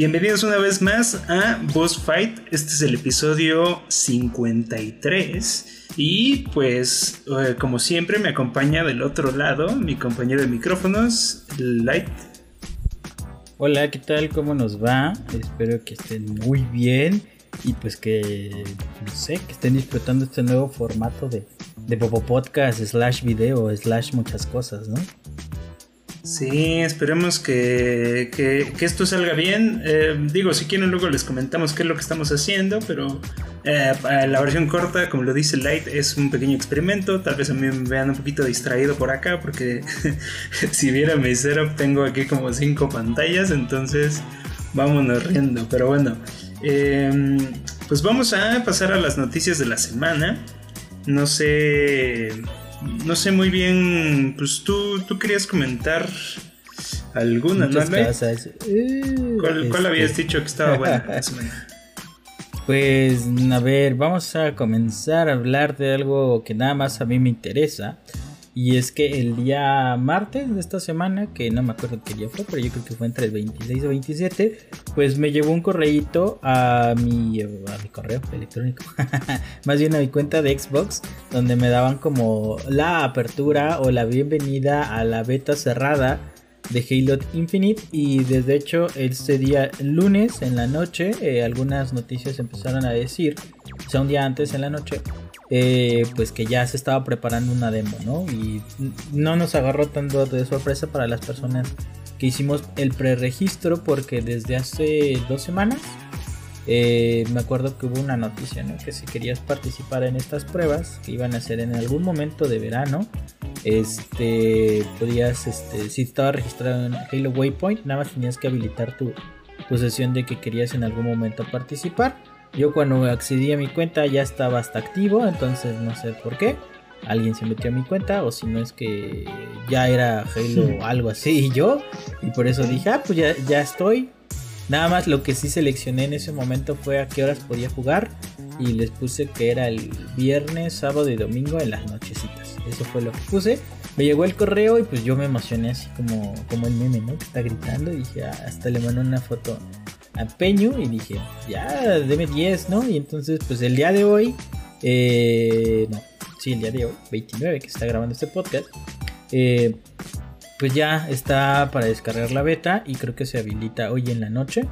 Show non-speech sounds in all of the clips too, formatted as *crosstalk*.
Bienvenidos una vez más a Boss Fight. Este es el episodio 53. Y pues, eh, como siempre, me acompaña del otro lado mi compañero de micrófonos, Light. Hola, ¿qué tal? ¿Cómo nos va? Espero que estén muy bien y pues que, no sé, que estén disfrutando este nuevo formato de, de Bobo Podcast, slash video, slash muchas cosas, ¿no? Sí, esperemos que, esto salga bien. Eh, digo, si quieren luego les comentamos qué es lo que estamos haciendo, pero eh, la versión corta, como lo dice Light, es un pequeño experimento. Tal vez a mí me vean un poquito distraído por acá, porque *laughs* si vieran mi setup tengo aquí como cinco pantallas, entonces vámonos riendo. Pero bueno, em, pues vamos a pasar a las noticias de la semana. No sé no sé muy bien, pues tú, tú querías comentar alguna, ¿no? ¿Cuál, ¿Cuál, habías dicho que estaba buena? *laughs* pues a ver, vamos a comenzar a hablar de algo que nada más a mí me interesa. Y es que el día martes de esta semana, que no me acuerdo qué día fue, pero yo creo que fue entre el 26 y 27, pues me llegó un correíto a mi, a mi correo electrónico, *laughs* más bien a mi cuenta de Xbox, donde me daban como la apertura o la bienvenida a la beta cerrada de Halo Infinite. Y desde hecho este día lunes en la noche eh, algunas noticias empezaron a decir, o sea un día antes en la noche, eh, pues que ya se estaba preparando una demo, ¿no? Y no nos agarró tanto de sorpresa para las personas que hicimos el preregistro porque desde hace dos semanas eh, me acuerdo que hubo una noticia, ¿no? Que si querías participar en estas pruebas que iban a ser en algún momento de verano, este, podías, este, si estaba registrado en Halo Waypoint, nada más tenías que habilitar tu, tu sesión de que querías en algún momento participar. Yo cuando accedí a mi cuenta ya estaba hasta activo, entonces no sé por qué. Alguien se metió a mi cuenta o si no es que ya era Halo o *laughs* algo así y yo. Y por eso dije, ah, pues ya, ya estoy. Nada más lo que sí seleccioné en ese momento fue a qué horas podía jugar. Y les puse que era el viernes, sábado y domingo en las nochecitas. Eso fue lo que puse. Me llegó el correo y pues yo me emocioné así como, como el meme, ¿no? Que está gritando. Y dije, ah, hasta le mandé una foto a Peño y dije, ya, deme 10, ¿no? Y entonces, pues el día de hoy, eh, no, sí, el día de hoy, 29, que está grabando este podcast, eh, pues ya está para descargar la beta y creo que se habilita hoy en la noche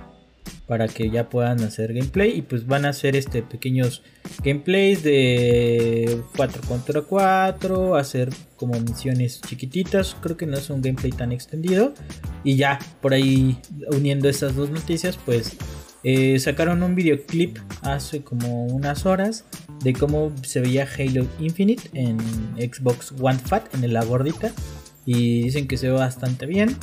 para que ya puedan hacer gameplay. Y pues van a hacer este pequeños gameplays de 4 contra 4, hacer como misiones chiquititas, creo que no es un gameplay tan extendido. Y ya por ahí uniendo estas dos noticias pues eh, sacaron un videoclip hace como unas horas de cómo se veía Halo Infinite en Xbox One Fat en la gordita. Y dicen que se ve bastante bien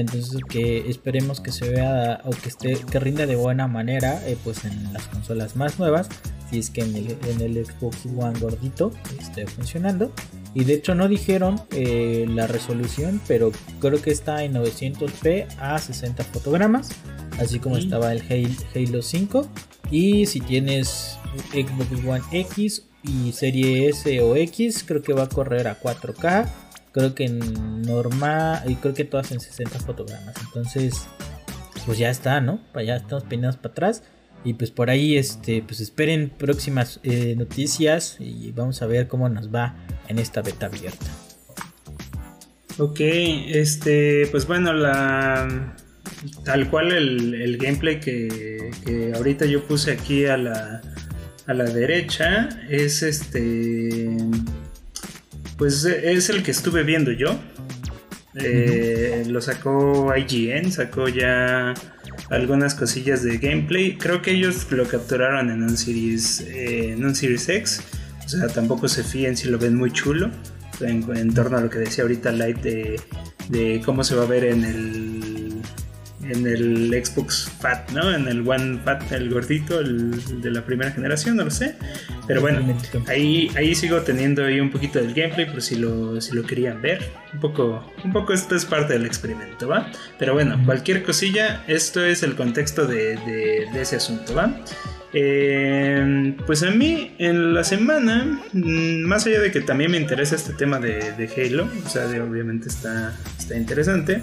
entonces que esperemos que se vea o que esté que rinda de buena manera eh, pues en las consolas más nuevas si es que en el, Xbox One gordito esté funcionando. Y de hecho no dijeron eh, la resolución pero creo que está en 900p a 60 fotogramas así como estaba el Halo 5 y si tienes Xbox One X y serie S o X creo que va a correr a 4K creo que en normal y creo que todas en 60 fotogramas. Entonces, pues ya está, ¿no? Ya estamos peinados para atrás. Y pues por ahí, este, pues esperen próximas eh, noticias y vamos a ver cómo nos va en esta beta abierta. Ok, este, pues bueno, la tal cual el, gameplay que, que, ahorita yo puse aquí a la, a la derecha es este pues es el que estuve viendo yo. Eh, lo sacó IGN, sacó ya algunas cosillas de gameplay. Creo que ellos lo capturaron en un Series, eh, en un Series X. O sea, tampoco se fíen si lo ven muy chulo. En, torno a lo que decía ahorita Light de, de cómo se va a ver en el en el Xbox Fat, ¿no? En el One Fat, el gordito, el de la primera generación, no lo sé. Pero bueno, ahí, ahí sigo teniendo ahí un poquito del gameplay por si lo, si lo querían ver. Un poco, un poco esto es parte del experimento, ¿va? Pero bueno, cualquier cosilla, esto es el contexto de, de, ese asunto, ¿va? Eh, pues a mí en la semana, mm, más allá de que también me interesa este tema de, de Halo, o sea, obviamente está, está interesante.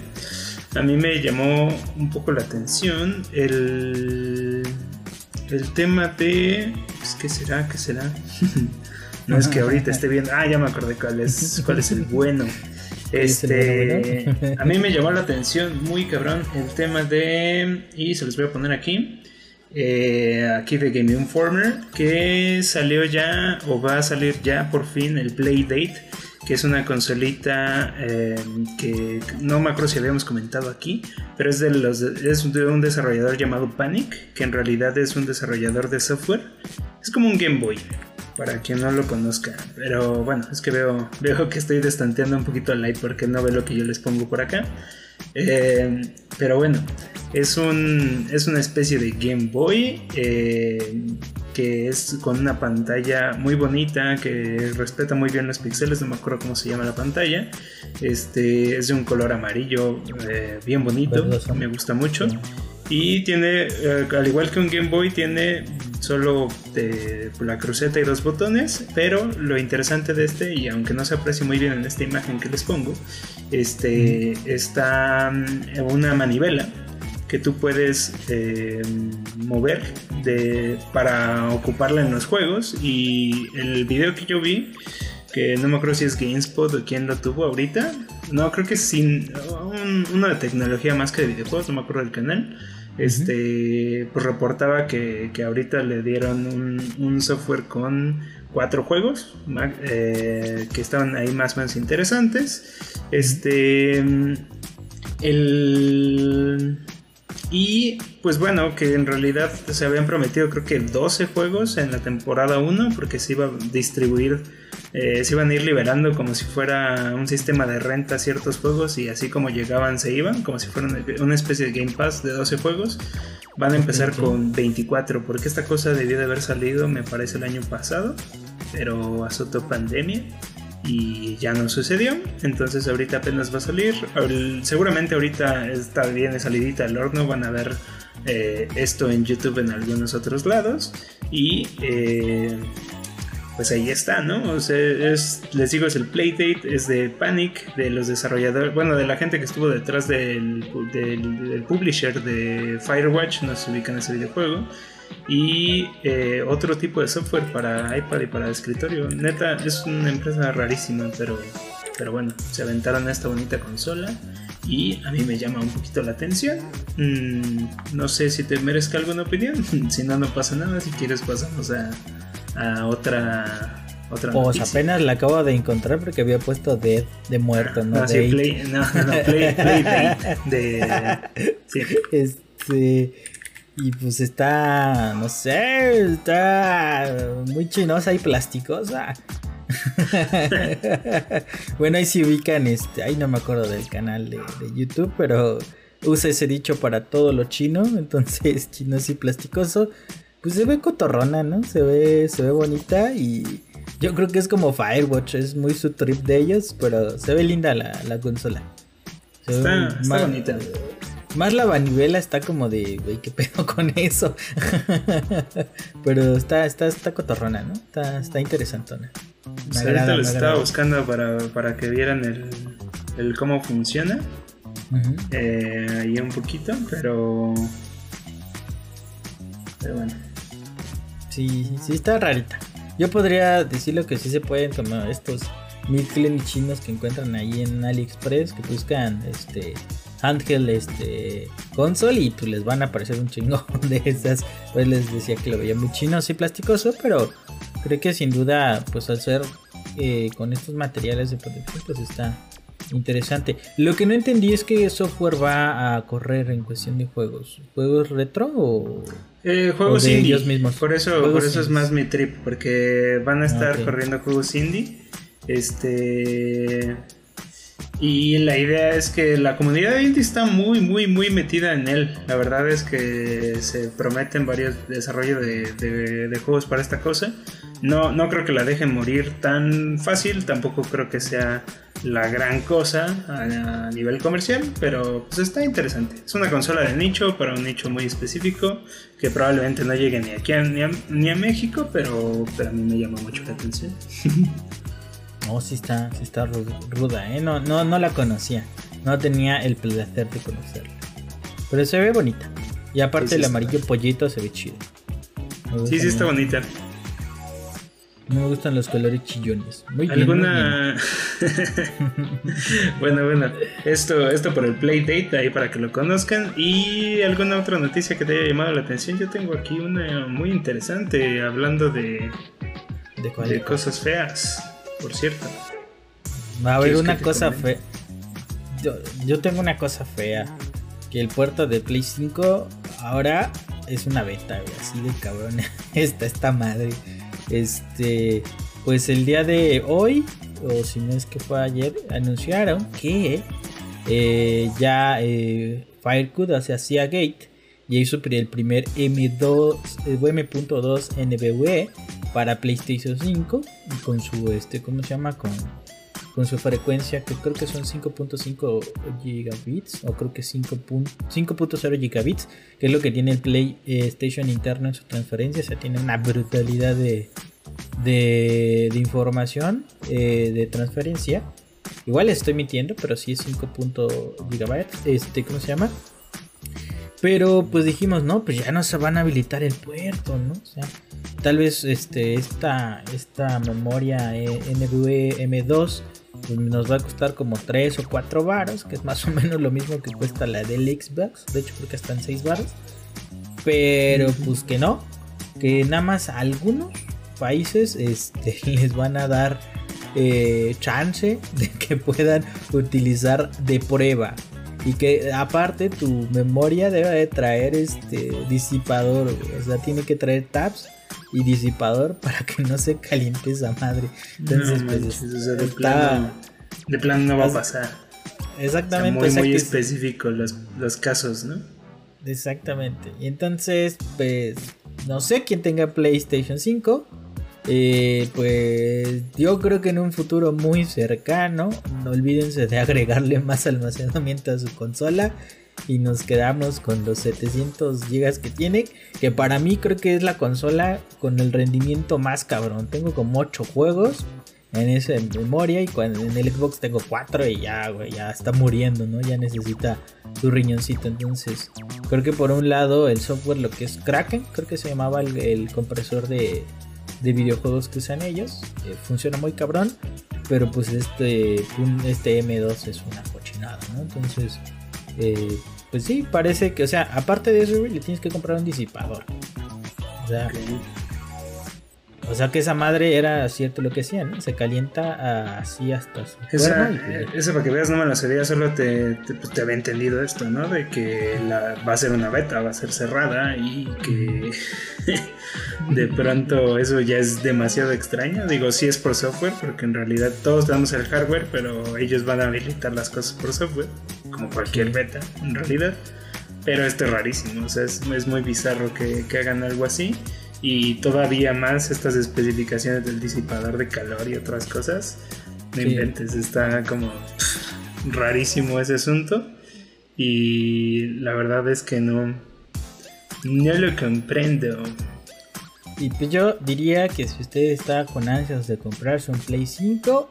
A mí me llamó un poco la atención el, el tema de... Pues, ¿Qué será? ¿Qué será? *laughs* no es que ahorita esté viendo... Ah, ya me acordé cuál es, cuál es el bueno. Este, a mí me llamó la atención muy cabrón el tema de, y se los voy a poner aquí, eh, aquí de Game Informer, que salió ya o va a salir ya por fin el Playdate, que es una consolita eh, que no me acuerdo si habíamos comentado aquí, pero es de, los, es de un desarrollador llamado Panic, que en realidad es un desarrollador de software. Es como un Game Boy, para quien no lo conozca. Pero bueno, es que veo, veo que estoy destanteando un poquito el light porque no ve lo que yo les pongo por acá. Eh, pero bueno, es, un, es una especie de Game Boy eh, que es con una pantalla muy bonita, que respeta muy bien los píxeles, no me acuerdo cómo se llama la pantalla. Este es de un color amarillo eh, bien bonito, me gusta mucho. Y tiene, al igual que un Game Boy, tiene solo de la cruceta y dos botones, pero lo interesante de este, y aunque no se aprecie muy bien en esta imagen que les pongo, este, está mm, una manivela que tú puedes eh, mover de, para ocuparla en los juegos. Y el video que yo vi que no me acuerdo si es GameSpot o quién lo tuvo ahorita no creo que es sin una tecnología más que de videojuegos no me acuerdo del canal. Este, pues reportaba que, ahorita le dieron un, software con cuatro juegos eh, que estaban ahí más o menos interesantes. Este, el, y pues bueno, que en realidad se habían prometido creo que 12 juegos en la temporada 1 porque se iba a distribuir eh, se iban a ir liberando como si fuera un sistema de renta ciertos juegos y así como llegaban se iban, como si fuera una especie de Game Pass de 12 juegos. Van a empezar con 24 porque esta cosa debió de haber salido me parece el año pasado, pero azotó pandemia y ya no sucedió. Entonces ahorita apenas va a salir. Seguramente ahorita está bien salidita al horno. Van a ver eh, esto en YouTube en algunos otros lados. Y eh, pues ahí está, ¿no? O sea, es, les digo, es el Playdate, es de Panic, de los desarrolladores, bueno, de la gente que estuvo detrás del, del, publisher de Firewatch, no se ubican ese videojuego, y eh, otro tipo de software para iPad y para escritorio. Neta, es una empresa rarísima, pero, pero bueno, se aventaron a esta bonita consola y a mí me llama un poquito la atención. Mm, no sé si te merezca alguna opinión, *laughs* si no, no pasa nada, si quieres pasamos a a otra otra pues apenas la acabo de encontrar porque había puesto Dead de muerto, ¿no? No, sí, play, no, no, play, play date de *laughs* sí. Este y pues está, no sé, está muy chinosa y plasticosa. *laughs* bueno, ahí sí ubican este, ahí no me acuerdo del canal de, de YouTube, pero usa ese dicho para todo lo chino, *laughs* entonces chino y plasticoso pues se ve cotorrona, ¿no? Se ve, se ve bonita y yo creo que es como Firewatch, es muy su trip de ellos, pero se ve linda la, consola. está, más, bonita. Más la vanivela está como de, güey, qué pedo *laughs* con eso. *laughs* pero está, está, está cotorrona, ¿no? Está, está interesantona. Ahorita lo estaba buscando para, que vieran el, cómo funciona. Eh, ahí un poquito, pero. Pero bueno. Sí, sí, está rarita. Yo podría decirlo que sí se pueden tomar estos mil chinos que encuentran ahí en AliExpress, que buscan este handheld este console y pues les van a aparecer un chingo *laughs* de esas. Pues les decía que lo veía muy chino, sí plasticoso, pero creo que sin duda pues al ser eh, con estos materiales de protección pues está interesante. Lo que no entendí es que software va a correr en cuestión de juegos. ¿Juegos retro o eh, juegos indie. Mismos. Por eso, por eso es más mi trip, porque van a ah, estar corriendo juegos indie. Este. Y la idea es que la comunidad indie está muy, muy, muy metida en él. La verdad es que se prometen varios desarrollos de, juegos para esta cosa. No, no creo que la dejen morir tan fácil, tampoco creo que sea la gran cosa a, nivel comercial, pero pues está interesante. Es una consola de nicho para un nicho muy específico que probablemente no llegue ni aquí ni, a, México, pero, pero a mí me llama mucho la atención. *laughs* No, sí está, sí está ruda, ¿eh? No, no, no la conocía. no tenía el placer de conocerla. Pero se ve bonita. Y aparte el amarillo pollito se ve chido. Sí, sí está bonita. No me gustan los colores chillones. Muy ¿Alguna... *laughs* bueno, bueno. Esto, esto por el Playdate, ahí para que lo conozcan. ¿Y alguna otra noticia que te haya llamado la atención? Yo tengo aquí una muy interesante hablando de... ¿De, cosas feas, por cierto. Va a haber una cosa fea. Yo, yo tengo una cosa fea. Que el puerto de Play 5 ahora es una beta, Así de cabrón. *laughs* Está esta madre. Este, pues el día de hoy, o si no es que fue ayer, anunciaron que eh, ya eh, Firecode hacía Gate y hizo el primer M2, M.2 NBVE para PlayStation 5 con su este, ¿cómo se llama? Con, con su frecuencia que creo que son 5.5 gigabits o creo que 5.0 gigabits que es lo que tiene el PlayStation interno en su transferencia o sea tiene una brutalidad de, de, información eh, de transferencia igual estoy mintiendo pero sí es 5. gigabytes este cómo se llama pero pues dijimos no pues ya no se van a habilitar el puerto no o sea tal vez este esta esta memoria eh, NVMe M2 pues, nos va a costar como 3 o 4 varos, que es más o menos lo mismo que cuesta la del Xbox. De hecho, creo que están 6 varos. Pero pues que no, que nada más algunos países este, *laughs* les van a dar eh, chance de que puedan utilizar de prueba. Y que aparte tu memoria debe de traer este disipador, o sea, tiene que traer tabs y disipador *laughs* para que no se caliente esa madre. Entonces, pues, de, plano, de plano no va a pasar. Exactamente. muy, muy específico los, los casos, ¿no? Exactamente. Y entonces, pues, no sé quién tenga PlayStation 5. Eh, pues yo creo que en un futuro muy cercano, no olvídense de *laughs* agregarle más almacenamiento a su consola y nos quedamos con los 700 GB que tiene, que para mí creo que es la consola con el rendimiento más cabrón. Tengo como 8 juegos en esa memoria y cuando, en el Xbox tengo 4 y ya, güey, ya está muriendo, ¿no? Ya necesita su riñoncito. Entonces, creo que por un lado el software, lo que es Kraken, creo que se llamaba el, compresor de, videojuegos que usan ellos, eh, funciona muy cabrón, pero pues este, este M2 es una cochinada, ¿no? Entonces eh, pues sí, parece que, o sea, aparte de eso, le tienes que comprar un disipador. O sea, o sea que esa madre era cierto lo que hacían, se calienta así hasta su esa, Eso para que veas, no me lo sabía, solo te, te, pues, había entendido esto, ¿no? De que la, va a ser una beta, va a ser cerrada y que *laughs* de pronto eso ya es demasiado extraño. Digo, sí es por software, porque en realidad todos damos el hardware, pero ellos van a habilitar las cosas por software, como cualquier beta, en realidad. Pero esto es rarísimo, o sea, es, es muy bizarro que, que hagan algo así y todavía más estas especificaciones del disipador de calor y otras cosas. No inventes, está como *laughs* rarísimo ese asunto y la verdad es que no, no lo comprendo. Y pues yo diría que si usted está con ansias de comprarse un Play 5,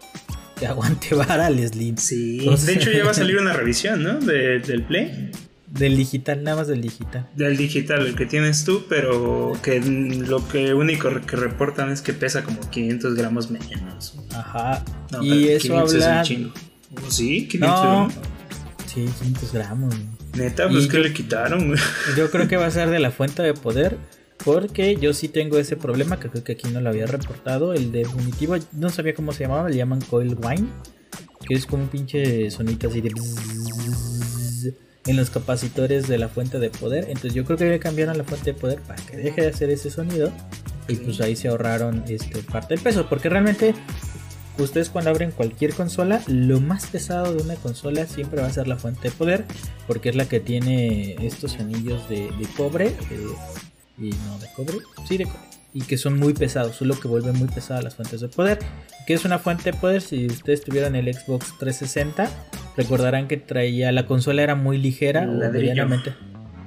que *laughs* aguante vara al Slim. Sí, de hecho ya va a salir una revisión, ¿no? del Play. Del digital, nada más del digital. Del digital, el que tienes tú, pero que lo que único que reportan es que pesa como 500 gramos menos. Ajá. y eso habla. Es un ¿Oh, ¿Sí? 500 gramos. Sí, 500 gramos. Neta, pues que le quitaron. Yo creo que va a ser de la fuente de poder. Porque yo sí tengo ese problema, que creo que aquí no lo había reportado. El definitivo, no sabía cómo se llamaba, le llaman coil wine. Que es como un pinche sonito así de en los capacitores de la fuente de poder. Entonces yo creo que ya cambiaron la fuente de poder para que deje de hacer ese sonido. Y pues ahí se ahorraron este, parte del peso. Porque realmente ustedes cuando abren cualquier consola, lo más pesado de una consola siempre va a ser la fuente de poder. Porque es la que tiene estos anillos de, cobre. Y no de cobre. Sí, de cobre y que son muy pesados, son lo que vuelve muy pesadas las fuentes de poder. ¿Qué es una fuente de poder? Si ustedes tuvieran el Xbox 360, recordarán que traía la consola era muy ligera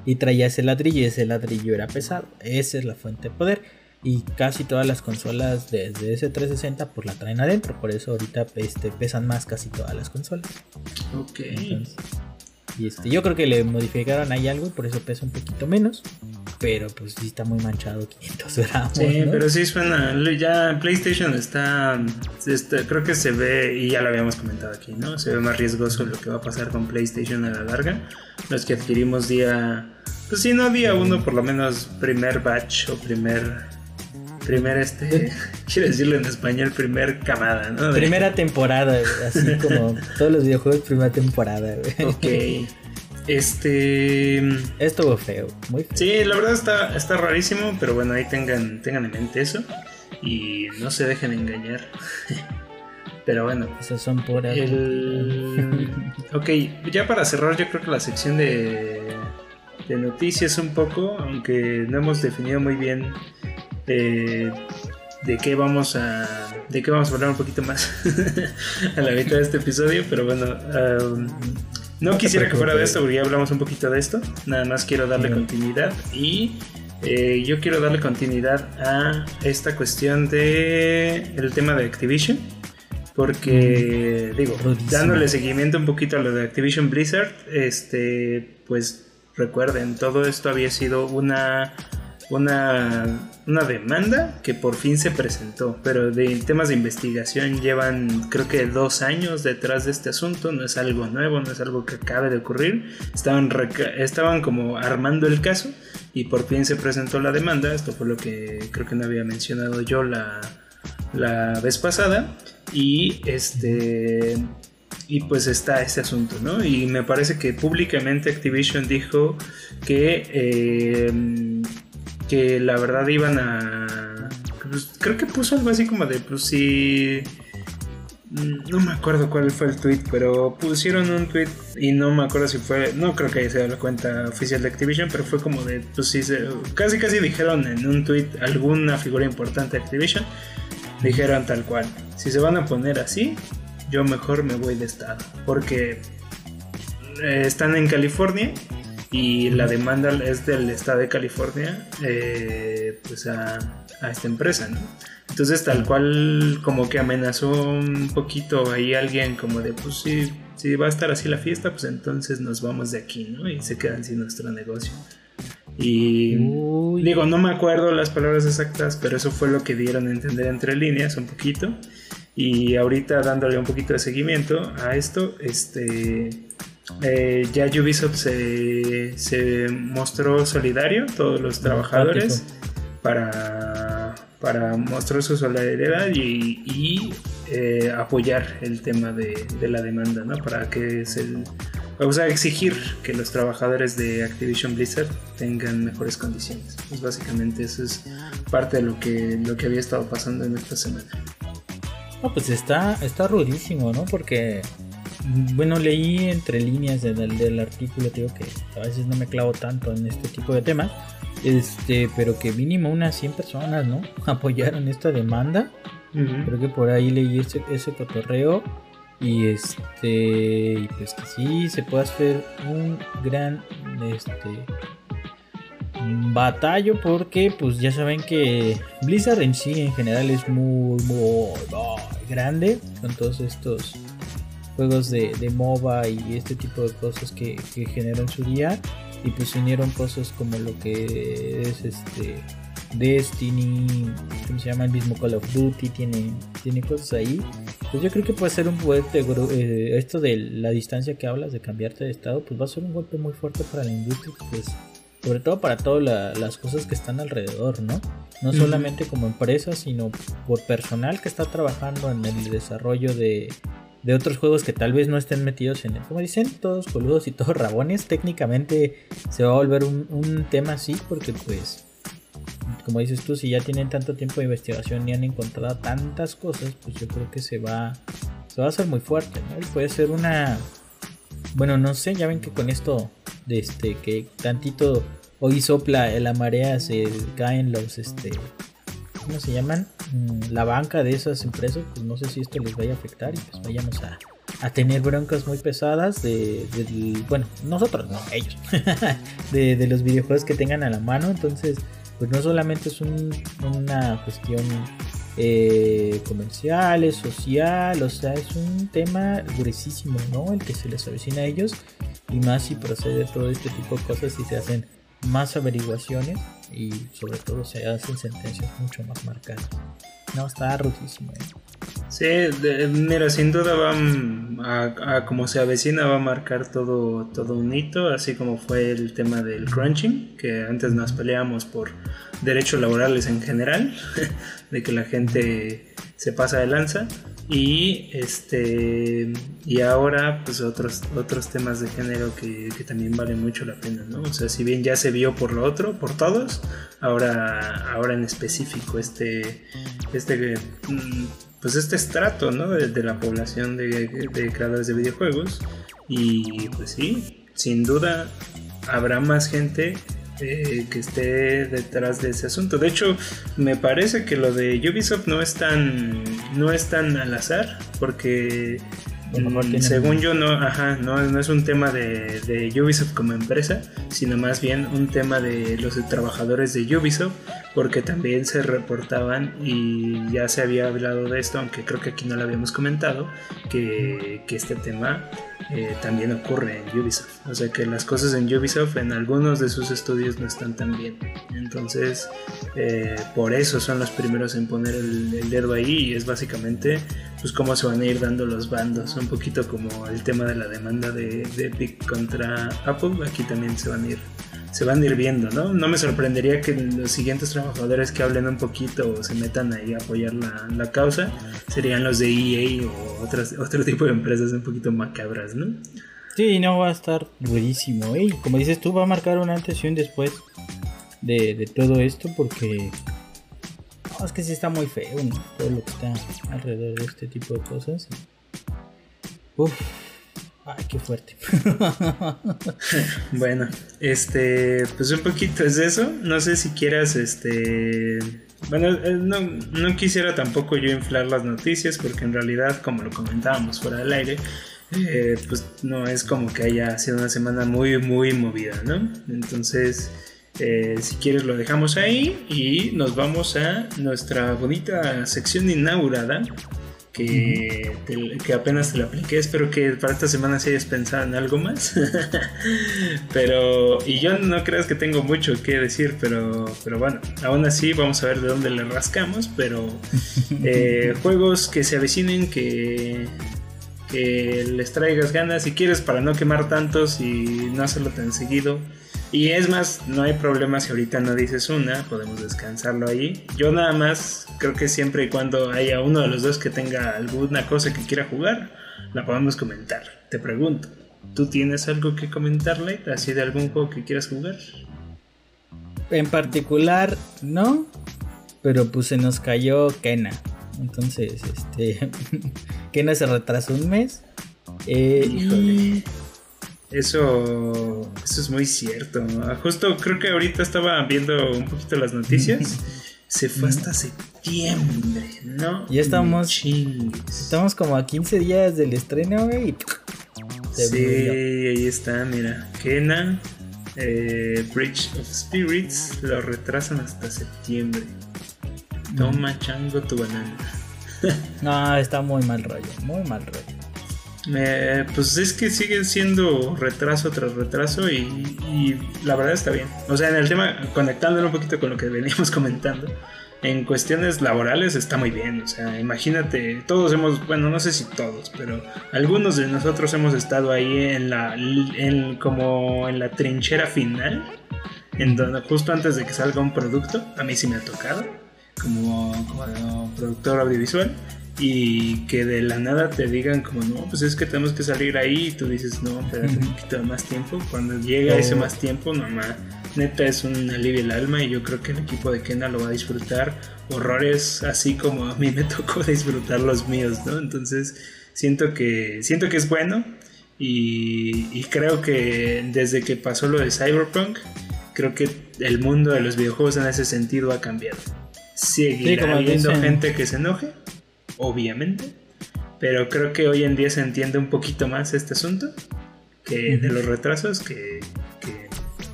y traía ese ladrillo y ese ladrillo era pesado. Esa es la fuente de poder. y casi todas las consolas desde ese 360 pues la traen adentro, por eso ahorita este, pesan más casi todas las consolas. Ok. Y este, yo creo que le modificaron ahí algo por eso pesa un poquito menos. Pero pues sí está muy manchado 500 gramos. Sí, pero sí suena. Ya PlayStation está, está, Creo que se ve, y ya lo habíamos comentado aquí, ¿no? Se ve más riesgoso lo que va a pasar con PlayStation a la larga. Los que adquirimos día. Pues sí, no día uno, por lo menos primer batch o primer primer este, *laughs* quiero decirlo en español, primer camada, ¿no? Primera temporada, así *laughs* como todos los videojuegos, primera temporada. Ok. Este. Estuvo feo, muy feo. Sí, la verdad está, está rarísimo, pero bueno, ahí tengan, tengan en mente eso. Y no se dejen engañar. *laughs* pero bueno. Esas son puras. El... ok, ya para cerrar, yo creo que la sección de, de noticias un poco, aunque no hemos definido muy bien de, de qué vamos a de qué vamos a hablar un poquito más *laughs* a la mitad de este episodio, pero bueno, no, quisiera que fuera de esto porque ya hablamos un poquito de esto, nada más quiero darle continuidad y eh, yo quiero darle continuidad a esta cuestión de el tema de Activision. Porque, digo, dándole seguimiento un poquito a lo de Activision Blizzard, este, pues recuerden, todo esto había sido una una, una demanda que por fin se presentó, pero de temas de investigación llevan creo que dos años detrás de este asunto, no es algo nuevo, no es algo que acabe de ocurrir, estaban, estaban como armando el caso y por fin se presentó la demanda, esto fue lo que creo que no había mencionado yo la, la vez pasada y este y pues está ese asunto, ¿no? Y me parece que públicamente Activision dijo que eh, que la verdad iban a... Pues, creo que puso algo así como de, pues sí... Mm, no me acuerdo cuál fue el tweet, pero pusieron un tweet y no me acuerdo si fue, no creo que sido la cuenta oficial de Activision, pero fue como de, pues sí, casi casi dijeron en un tweet alguna figura importante de Activision, dijeron tal cual, si se van a poner así, yo mejor me voy de estado, porque eh, están en California y la demanda es del estado de California eh, pues a, esta empresa, ¿no? Entonces tal cual como que amenazó un poquito ahí alguien como de pues si va a estar así la fiesta pues entonces nos vamos de aquí, ¿no? Y se quedan sin nuestro negocio. Y digo, no me acuerdo las palabras exactas, pero eso fue lo que dieron a entender entre líneas un poquito. Y ahorita dándole un poquito de seguimiento a esto, este eh, ya Ubisoft se, mostró solidario, todos los trabajadores, para, para mostrar su solidaridad y, eh, apoyar el tema de, la demanda, ¿no? Para que se... O sea, exigir que los trabajadores de Activision Blizzard tengan mejores condiciones. Pues básicamente eso es parte de lo que, lo que había estado pasando en esta semana. No, pues está, está rudísimo, ¿no? Porque bueno, leí entre líneas del, artículo, digo que a veces no me clavo tanto en este tipo de temas, este, pero que mínimo unas 100 personas, ¿no? *laughs* Apoyaron esta demanda. Creo que por ahí leí ese, ese cotorreo. Y este, pues que sí, se puede hacer un gran, este, batallo porque pues ya saben que Blizzard en sí en general es muy, muy grande con todos estos juegos de, de MOBA y este tipo de cosas que, que generan su día y pues unieron cosas como lo que es este Destiny, ¿cómo se llama? El mismo Call of Duty, tiene, tiene cosas ahí. Pues yo creo que puede ser un fuerte, eh, esto de la distancia que hablas, de cambiarte de estado, pues va a ser un golpe muy fuerte para la industria, pues sobre todo para todas las cosas que están alrededor, ¿no? No solamente como empresa, sino por personal que está trabajando en el desarrollo de, de otros juegos que tal vez no estén metidos en el, como dicen, todos coludos y todos rabones, técnicamente se va a volver un, tema así porque pues, como dices tú, si ya tienen tanto tiempo de investigación y han encontrado tantas cosas, pues yo creo que se va, se va a hacer muy fuerte, ¿no? Y puede ser una, bueno, no sé, ya ven que con esto, de este, que tantito hoy sopla la marea, se caen los, este, ¿cómo se llaman? Mm, la banca de esas empresas, pues no sé si esto les vaya a afectar y pues vayamos a, tener broncas muy pesadas de, bueno, nosotros, no, ellos, *laughs* de, los videojuegos que tengan a la mano, entonces pues no solamente es una cuestión eh, comercial, social, o sea, es un tema gruesísimo, ¿no? El que se les avecina a ellos y más si procede todo este tipo de cosas y se hacen más averiguaciones y sobre todo se hacen sentencias mucho más marcadas. No, está rotísimo. ¿eh? Sí, mira, sin duda va a, como se avecina va a marcar todo, todo un hito, así como fue el tema del crunching, que antes nos peleábamos por derechos laborales en general, *laughs* de que la gente se pasa de lanza y este y ahora pues otros otros temas de género que, también valen mucho la pena no o sea si bien ya se vio por lo otro por todos ahora ahora en específico este este mm, pues este estrato no de, la población de, de creadores de videojuegos y pues sí sin duda habrá más gente eh, que esté detrás de ese asunto. De hecho, me parece que lo de Ubisoft no es tan, no es tan al azar, porque mm, según yo no, ajá, no, no, es un tema de, de, Ubisoft como empresa, sino más bien un tema de los trabajadores de Ubisoft, porque también se reportaban y ya se había hablado de esto, aunque creo que aquí no lo habíamos comentado, que, que este tema eh, también ocurre en Ubisoft. O sea que las cosas en Ubisoft en algunos de sus estudios no están tan bien. Entonces, eh, por eso son los primeros en poner el, dedo ahí y es básicamente pues cómo se van a ir dando los bandos. Un poquito como el tema de la demanda de, de Epic contra Apple. Aquí también se van a ir se van a ir viendo, ¿no? No me sorprendería que los siguientes trabajadores que hablen un poquito o se metan ahí a apoyar la, causa serían los de EA o otras, otro tipo de empresas un poquito macabras, ¿no? Sí, no va a estar buenísimo, ¿eh? Como dices tú, va a marcar una antes y un después de, todo esto porque... es que sí está muy feo, ¿no? Todo lo que está alrededor de este tipo de cosas. Uf qué fuerte. *laughs* bueno, este, pues un poquito es eso. No sé si quieras, este, bueno, eh, no, no quisiera tampoco yo inflar las noticias porque en realidad, como lo comentábamos fuera del aire, eh, pues no es como que haya sido una semana muy, muy movida, ¿no? Entonces, eh, si quieres lo dejamos ahí y nos vamos a nuestra bonita sección inaugurada que, apenas te lo apliqué. Espero que para esta semana si hayas pensado en algo más. *laughs* pero, y yo no creas que tengo mucho que decir, pero, pero bueno, aún así vamos a ver de dónde le rascamos. Pero *laughs* eh, juegos que se avecinen, que, que les traigas ganas si quieres para no quemar tantos y no hacerlo tan seguido. Y es más, no hay problema si ahorita no dices una, podemos descansarlo ahí. Yo nada más creo que siempre y cuando haya uno de los dos que tenga alguna cosa que quiera jugar, la podemos comentar. Te pregunto, ¿tú tienes algo que comentarle así de algún juego que quieras jugar? En particular, no, pero pues se nos cayó Kena. Entonces, este, *laughs* Kena se retrasó un mes. Eh, eso, eso es muy cierto. Justo creo que ahorita estaba viendo un poquito las noticias. *laughs* Se fue hasta septiembre, ¿no? Ya estamos. Estamos como a 15 días del estreno, güey. Sí, ahí está, mira. Kena, eh, Bridge of Spirits lo retrasan hasta septiembre. Toma chango tu banana. *laughs* no, está muy mal rollo, muy mal rollo pues es que sigue siendo retraso tras retraso y, la verdad está bien. O sea, en el tema, conectándolo un poquito con lo que veníamos *laughs* comentando, en cuestiones laborales está muy bien. O sea, imagínate, todos hemos, bueno, no sé si todos, pero algunos de nosotros hemos estado ahí en la, en, como en la trinchera final, en donde justo antes de que salga un producto, a mí sí me ha tocado, como, como productor audiovisual y que de la nada te digan como no, pues es que tenemos que salir ahí y tú dices no, espérate un poquito más tiempo. Cuando llega ese más tiempo, nomás neta es un alivio el alma y yo creo que el equipo de Kena lo va a disfrutar horrores así como a mí me *laughs* tocó disfrutar los míos, ¿no? Entonces siento que siento que es bueno y, y creo que desde que pasó lo de Cyberpunk creo que el mundo de los videojuegos en ese sentido ha cambiado. Seguirá habiendo gente que se enoje, obviamente, pero creo que hoy en día se entiende un poquito más este asunto que de los retrasos que,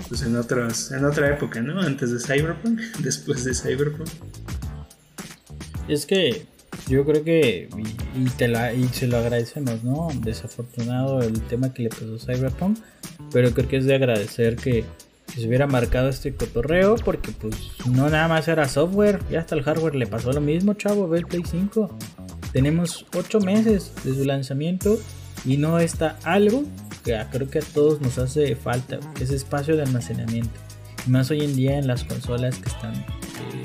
pues en otros, en otra época, ¿no? Antes de Cyberpunk, *laughs* después de Cyberpunk. Es que yo creo que y, te la, y se lo agradecemos, ¿no? Desafortunado el tema que le pasó a Cyberpunk, pero creo que es de agradecer que, se hubiera marcado este cotorreo porque pues no nada más era software, ya hasta el hardware le pasó lo mismo, chavo, ve el Play 5. Tenemos 8 meses de su lanzamiento y no está algo que creo que a todos nos hace falta, que es espacio de almacenamiento. Y más hoy en día en las consolas que están, eh,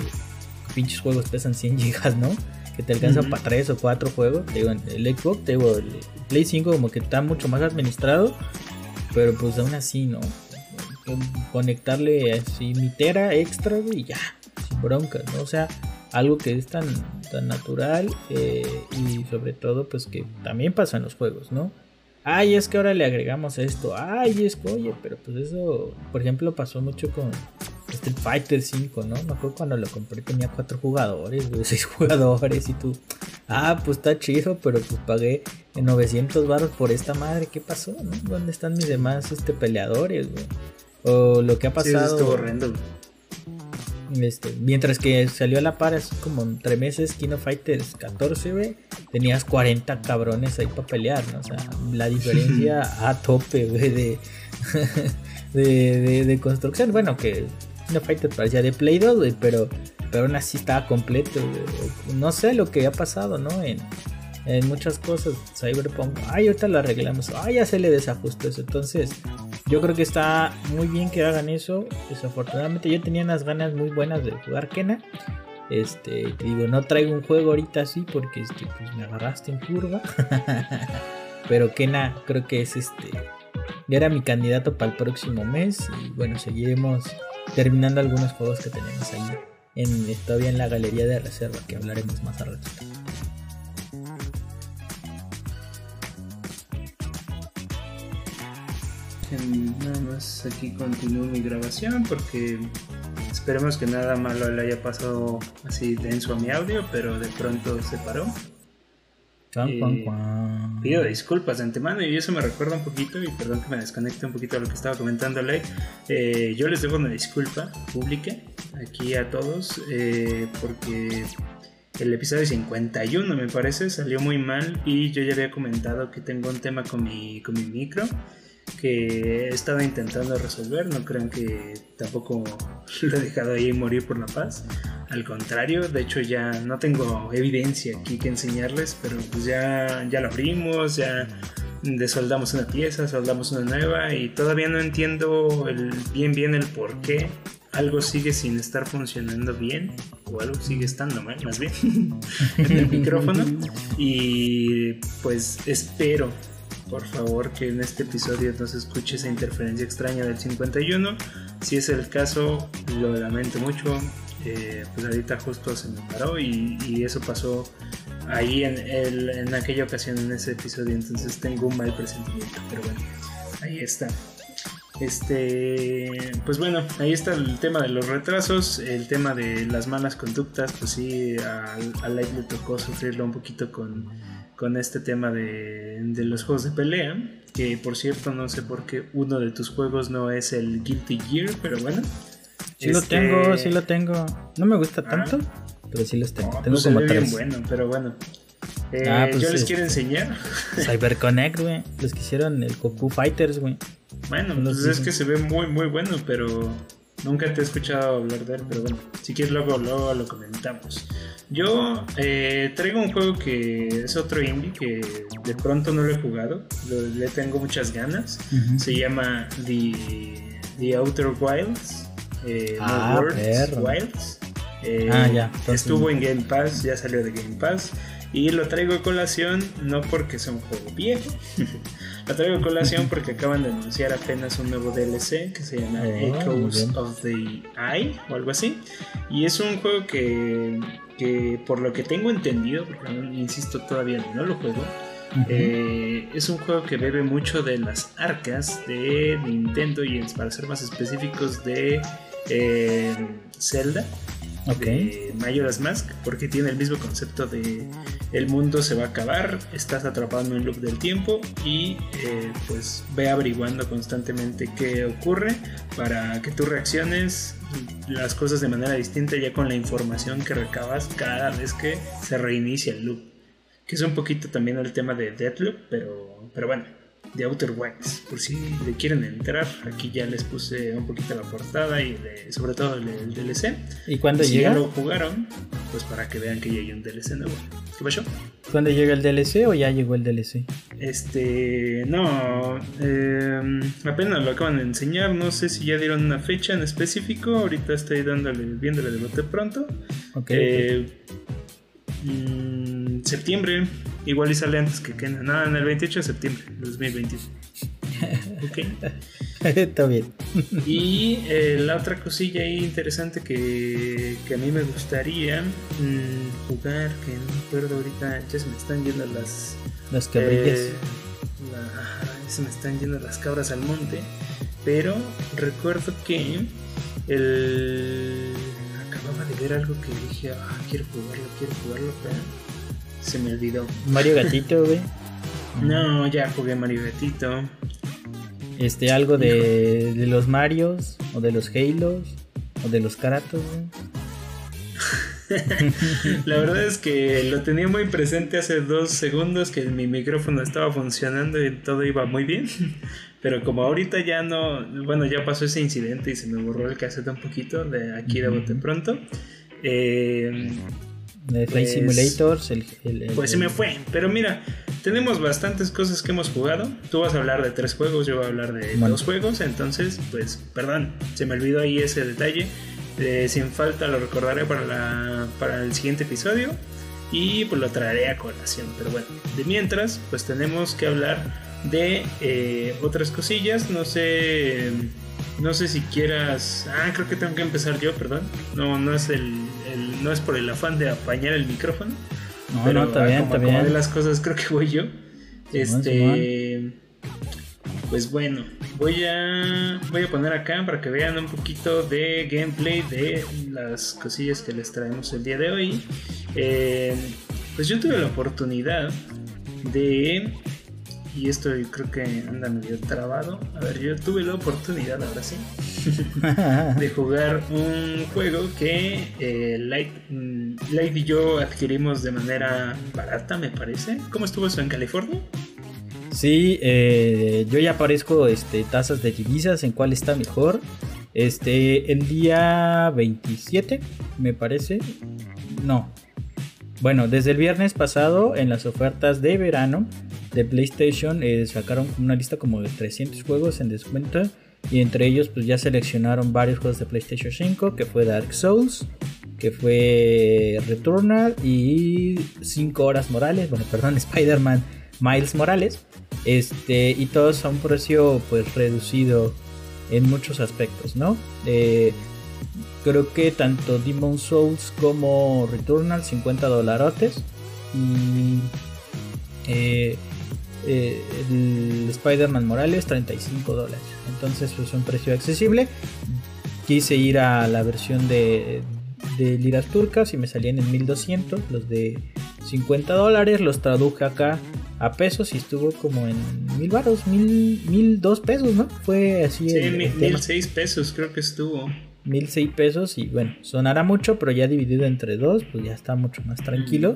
pinches juegos pesan 100 *laughs* GB, ¿no? Que te alcanzan para 3 o 4 juegos. Te digo, el Xbox, te digo, el Play 5 como que está mucho más administrado, pero pues aún así, ¿no? Conectarle así mi tera extra y ya, sin broncas, ¿no? O sea, algo que es tan, tan natural eh, y sobre todo pues que también pasa en los juegos, ¿no? Ay, es que ahora le agregamos esto. Ay, es que, oye, pero pues eso, por ejemplo, pasó mucho con Street Fighter 5, ¿no? Me acuerdo cuando lo compré tenía cuatro jugadores, güey, *laughs* seis jugadores y tú, ah, pues está chido, pero pues pagué 900 baros por esta madre, ¿qué pasó, no? ¿Dónde están mis demás este, peleadores, güey? O lo que ha pasado. Sí, horrendo. Este, mientras que salió a la par así como entre meses Kino Fighters 14, güey, tenías 40 cabrones ahí para pelear, ¿no? O sea, la diferencia *laughs* a tope, güey, *laughs* de, de, de, construcción. Bueno, que Kino Fighters parecía de Play 2, güey, pero, pero aún así estaba completo, No sé lo que ha pasado, ¿no? En, en muchas cosas, Cyberpunk, ay, ahorita lo arreglamos, ay, ya se le desajustó eso. Entonces, yo creo que está muy bien que hagan eso. Desafortunadamente yo tenía unas ganas muy buenas de jugar Kena. Este, te digo, no traigo un juego ahorita así porque este, pues me agarraste en curva. *laughs* Pero Kena creo que es este. Ya era mi candidato para el próximo mes. Y bueno, seguiremos terminando algunos juegos que tenemos ahí. En, todavía en la galería de reserva que hablaremos más a rato. nada más aquí continúo mi grabación porque esperemos que nada malo le haya pasado así denso a mi audio, pero de pronto se paró. Eh, pido disculpas de antemano y eso me recuerda un poquito y perdón que me desconecte un poquito de lo que estaba comentando eh, yo les debo una disculpa pública aquí a todos eh, porque el episodio 51 me parece salió muy mal y yo ya había comentado que tengo un tema con mi, con mi micro que he estado intentando resolver. No crean que tampoco *laughs* lo he dejado ahí morir por la paz. Al contrario, de hecho ya no tengo evidencia aquí que enseñarles, pero pues ya, ya lo abrimos, ya desoldamos una pieza, soldamos una nueva y todavía no entiendo el, bien bien el por qué algo sigue sin estar funcionando bien o algo sigue estando mal, más bien, *laughs* en el micrófono. Y pues espero por favor que en este episodio no se escuche esa interferencia extraña del 51. Si es el caso, lo lamento mucho. Eh, pues ahorita justo se me paró y, eso pasó ahí en, el, en aquella ocasión, en ese episodio. Entonces tengo un mal presentimiento. Pero bueno, ahí está. Este, pues bueno, ahí está el tema de los retrasos, el tema de las malas conductas, pues sí, al, al le tocó sufrirlo un poquito con con este tema de, los juegos de pelea. Que por cierto, no sé por qué uno de tus juegos no es el Guilty Gear, pero bueno. Sí lo este, tengo, sí lo tengo. No me gusta ah. tanto, pero sí los tengo. tengo pues como tres. bueno, pero bueno. Eh, ah, pues yo les quiero enseñar. CyberConnect, güey. Los que hicieron el Goku Fighters, güey. Bueno, pues es que se ve muy, muy bueno, pero nunca te he escuchado hablar de él. Pero bueno, si quieres, luego, luego lo comentamos. Yo eh, traigo un juego que es otro indie que de pronto no lo he jugado, le tengo muchas ganas. Se llama The, Outer Wilds. Eh, ah, Wilds. Eh, ah, ya. Estuvo en Game Pass, ya salió de Game Pass. Y lo traigo a colación no porque sea un juego viejo, lo traigo a colación porque acaban de anunciar apenas un nuevo DLC que se llama ah, Echoes of the Eye o algo así. Y es un juego que que por lo que tengo entendido, porque insisto todavía no lo juego, eh, es un juego que bebe mucho de las arcas de Nintendo y para ser más específicos de eh, Zelda. De Majora's Mask, porque tiene el mismo concepto de el mundo se va a acabar, estás atrapado en un loop del tiempo y eh, pues ve averiguando constantemente qué ocurre para que tú reacciones las cosas de manera distinta ya con la información que recabas cada vez que se reinicia el loop. Que es un poquito también el tema de Deathloop, pero, pero bueno de Outer Wilds. Por si le quieren entrar, aquí ya les puse un poquito la portada y sobre todo el, DLC. ¿Y cuándo si llega? ya lo jugaron, pues para que vean que ya hay un DLC nuevo. ¿Qué pasó? ¿Cuándo llega el DLC o ya llegó el DLC? Este, no, eh, apenas lo acaban de enseñar. No sé si ya dieron una fecha en específico. Ahorita estoy dándole, viéndole de bote pronto. Ok. Eh, septiembre, igual y sale antes que Kena. Nada, en el 28 de septiembre de 2021. ok. *laughs* Está bien. Y eh, la otra cosilla ahí interesante que, que a mí me gustaría mm, jugar, que no me acuerdo ahorita, ya se me están yendo las. Las cabrillas. eh, la- se me están yendo las cabras al monte. Pero recuerdo que el. Acababa de ver algo que dije, ah, quiero jugarlo, quiero jugarlo, pero se me olvidó. Mario Gatito, güey. *laughs* No, ya jugué Mario Gatito. Este, algo de, de los Marios, o de los Halos, o de los Karatos, güey. *laughs* La verdad es que lo tenía muy presente hace dos segundos que mi micrófono estaba funcionando y todo iba muy bien. *laughs* Pero como ahorita ya no, bueno, ya pasó ese incidente y se me borró el cassette un poquito de aquí de bote pronto. eh, De Flight Pues- Simulators, el, el- el- pues se me fue. Pero mira, tenemos bastantes cosas que hemos jugado. Tú vas a hablar de tres juegos, yo voy a hablar de Bueno. dos juegos. Entonces, pues, perdón, se me olvidó ahí ese detalle. Eh, sin falta lo recordaré para, la, para el siguiente episodio. Y pues lo traeré a colación. Pero bueno, de mientras, pues tenemos que hablar de eh, otras cosillas. No sé. No sé si quieras. Ah, creo que tengo que empezar yo, perdón. No, no es el, el- no es por el afán de apañar el micrófono. No, Pero, no, está bien, como está bien. las cosas, creo que voy yo. Este. Pues bueno, voy a, voy a poner acá para que vean un poquito de gameplay de las cosillas que les traemos el día de hoy. Eh, pues yo tuve la oportunidad de. Y esto creo que anda medio trabado. A ver, yo tuve la oportunidad, ahora sí, *laughs* de jugar un juego que eh, Light, mm, Light y yo adquirimos de manera barata, me parece. ¿Cómo estuvo eso en California? Sí, eh, yo ya aparezco este, tasas de divisas en cuál está mejor. Este, el día 27, me parece. No. Bueno, desde el viernes pasado, en las ofertas de verano de PlayStation, eh, sacaron una lista como de 300 juegos en descuento. Y entre ellos, pues ya seleccionaron varios juegos de PlayStation 5, que fue Dark Souls, que fue Returnal y 5 horas Morales, bueno, perdón, *laughs* Spider-Man Miles Morales. Este, y todos a un precio pues reducido en muchos aspectos, ¿no? Eh, creo que tanto Demon Souls como Returnal 50 dolarotes y eh, eh, el Spider-Man Morales 35 dólares. Entonces pues un precio accesible. Quise ir a la versión de, de liras turcas y me salían en 1200 los de 50 dólares. Los traduje acá a pesos y estuvo como en mil baros, mil, mil dos pesos, ¿no? Fue así Sí, el- mi- el tema. mil seis pesos creo que estuvo. Mil seis pesos y bueno, sonará mucho, pero ya dividido entre dos, pues ya está mucho más tranquilo.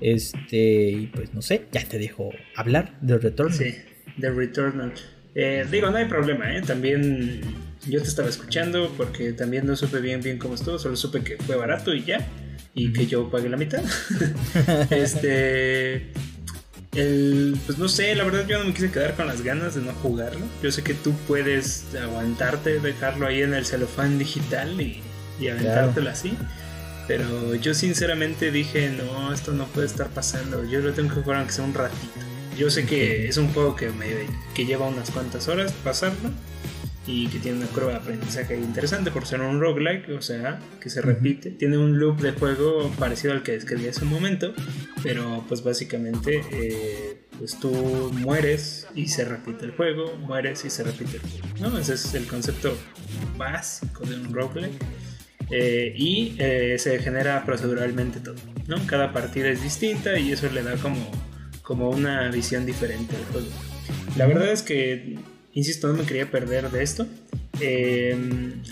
Este, y pues no sé, ya te dejo hablar del retorno. Sí, The Returnal. Eh, digo, no hay problema, ¿eh? También yo te estaba escuchando porque también no supe bien bien cómo estuvo, solo supe que fue barato y ya, y que yo pagué la mitad. *laughs* este... El, pues no sé, la verdad yo no me quise quedar con las ganas de no jugarlo. Yo sé que tú puedes aguantarte, dejarlo ahí en el celofán digital y, y aventártelo así. Pero yo sinceramente dije, no, esto no puede estar pasando. Yo lo tengo que jugar aunque sea un ratito. Yo sé que es un juego que, me, que lleva unas cuantas horas pasarlo y que tiene una curva de aprendizaje interesante por ser un roguelike, o sea, que se repite. Tiene un loop de juego parecido al que describí hace un momento, pero pues básicamente eh, pues tú mueres y se repite el juego, mueres y se repite el juego. ¿no? Ese es el concepto básico de un roguelike. Eh, y eh, se genera proceduralmente todo, ¿no? Cada partida es distinta y eso le da como, como una visión diferente al juego. La verdad es que, insisto, no me quería perder de esto.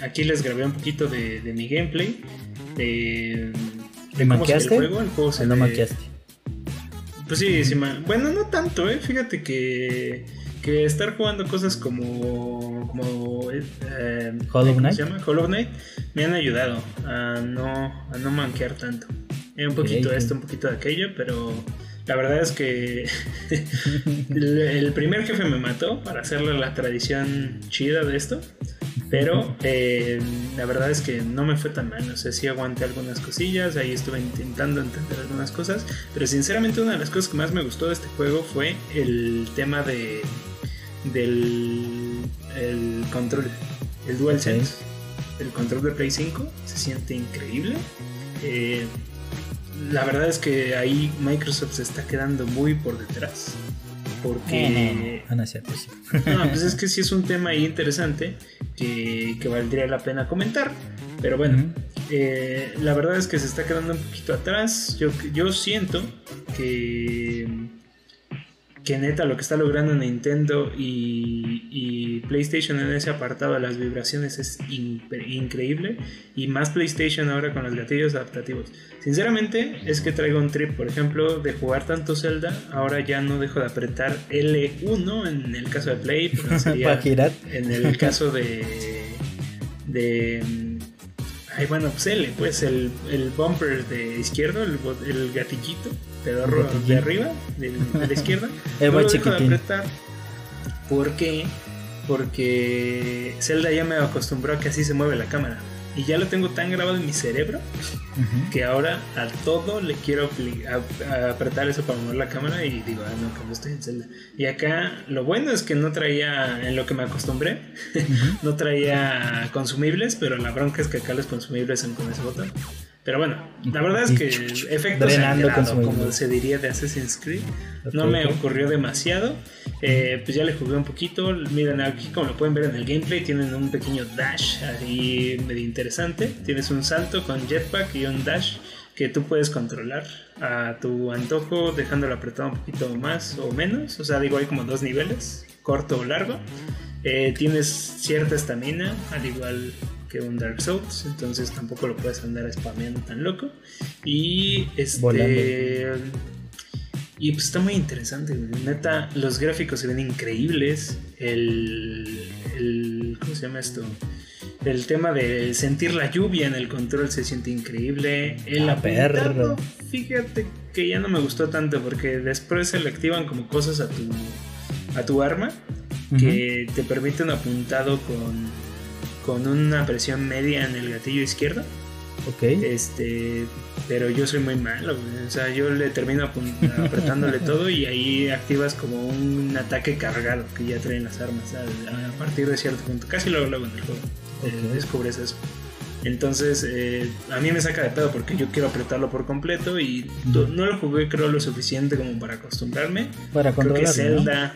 aquí les grabé un poquito de, mi gameplay. De, de cómo el juego. El juego se no maquiaste. Pues sí, sí bueno, no tanto, ¿eh? Fíjate que que estar jugando cosas como, como eh, Hollow Knight. Se llama? Hollow Knight me han ayudado a no, a no manquear tanto. un poquito esto, un poquito de aquello, pero la verdad es que *laughs* *laughs* el, primer jefe me mató para hacerle la tradición chida de esto. Pero eh, la verdad es que no me fue tan mal. No sé si aguanté algunas cosillas. Ahí estuve intentando entender algunas cosas. Pero sinceramente, una de las cosas que más me gustó de este juego fue el tema de del el control, el DualSense. El control de Play 5 se siente increíble. Eh, la verdad es que ahí Microsoft se está quedando muy por detrás. Porque. No, *laughs* no, pues es que sí es un tema ahí interesante que, valdría la pena comentar. Pero bueno, eh, la verdad es que se está quedando un poquito atrás. Yo, yo siento que que neta lo que está logrando Nintendo y, PlayStation en ese apartado de las vibraciones es increíble. Y más PlayStation ahora con los gatillos adaptativos. Sinceramente es que traigo un trip, por ejemplo, de jugar tanto Zelda, ahora ya no dejo de apretar L1 en el caso de Play, pero *laughs* sería en el caso de de ay bueno pues L, pues el, el bumper de izquierdo, el, el gatillito de arriba, de, la izquierda. *laughs* Es muy chiquitín. apretar. ¿Por qué? Porque Zelda ya me acostumbró a que así se mueve la cámara. Y ya lo tengo tan grabado en mi cerebro que ahora a todo le quiero apretar eso para mover la cámara y digo, ah, no, como estoy en Zelda. Y acá lo bueno es que no traía, en lo que me acostumbré, *laughs* no traía consumibles, pero la bronca es que acá los consumibles son con ese botón. Pero bueno, la verdad es que *laughs* el efecto como se diría de Assassin's Creed, no me ocurrió demasiado. Eh, pues ya le jugué un poquito. Miren, aquí como lo pueden ver en el gameplay, tienen un pequeño dash ahí medio interesante. Tienes un salto con jetpack y un dash que tú puedes controlar a tu antojo, dejándolo apretado un poquito más o menos. O sea, digo, hay como dos niveles, corto o largo. Eh, tienes cierta estamina, al igual que un Dark Souls, entonces tampoco lo puedes andar spameando tan loco. Y este. Y pues está muy interesante, Neta, los gráficos se ven increíbles. El, el. ¿Cómo se llama esto? El tema de sentir la lluvia en el control se siente increíble. El ah, perro. fíjate que ya no me gustó tanto porque después se le activan como cosas a tu, a tu arma que te permiten apuntado con con una presión media en el gatillo izquierdo. Ok. Este, pero yo soy muy malo, o sea, yo le termino apretándole todo y ahí activas como un ataque cargado que ya traen las armas a, partir de cierto punto. Casi luego, luego en el juego eh, descubres eso. Entonces, eh, a mí me saca de pedo porque yo quiero apretarlo por completo y no lo jugué, creo, lo suficiente como para acostumbrarme. Para creo que Zelda.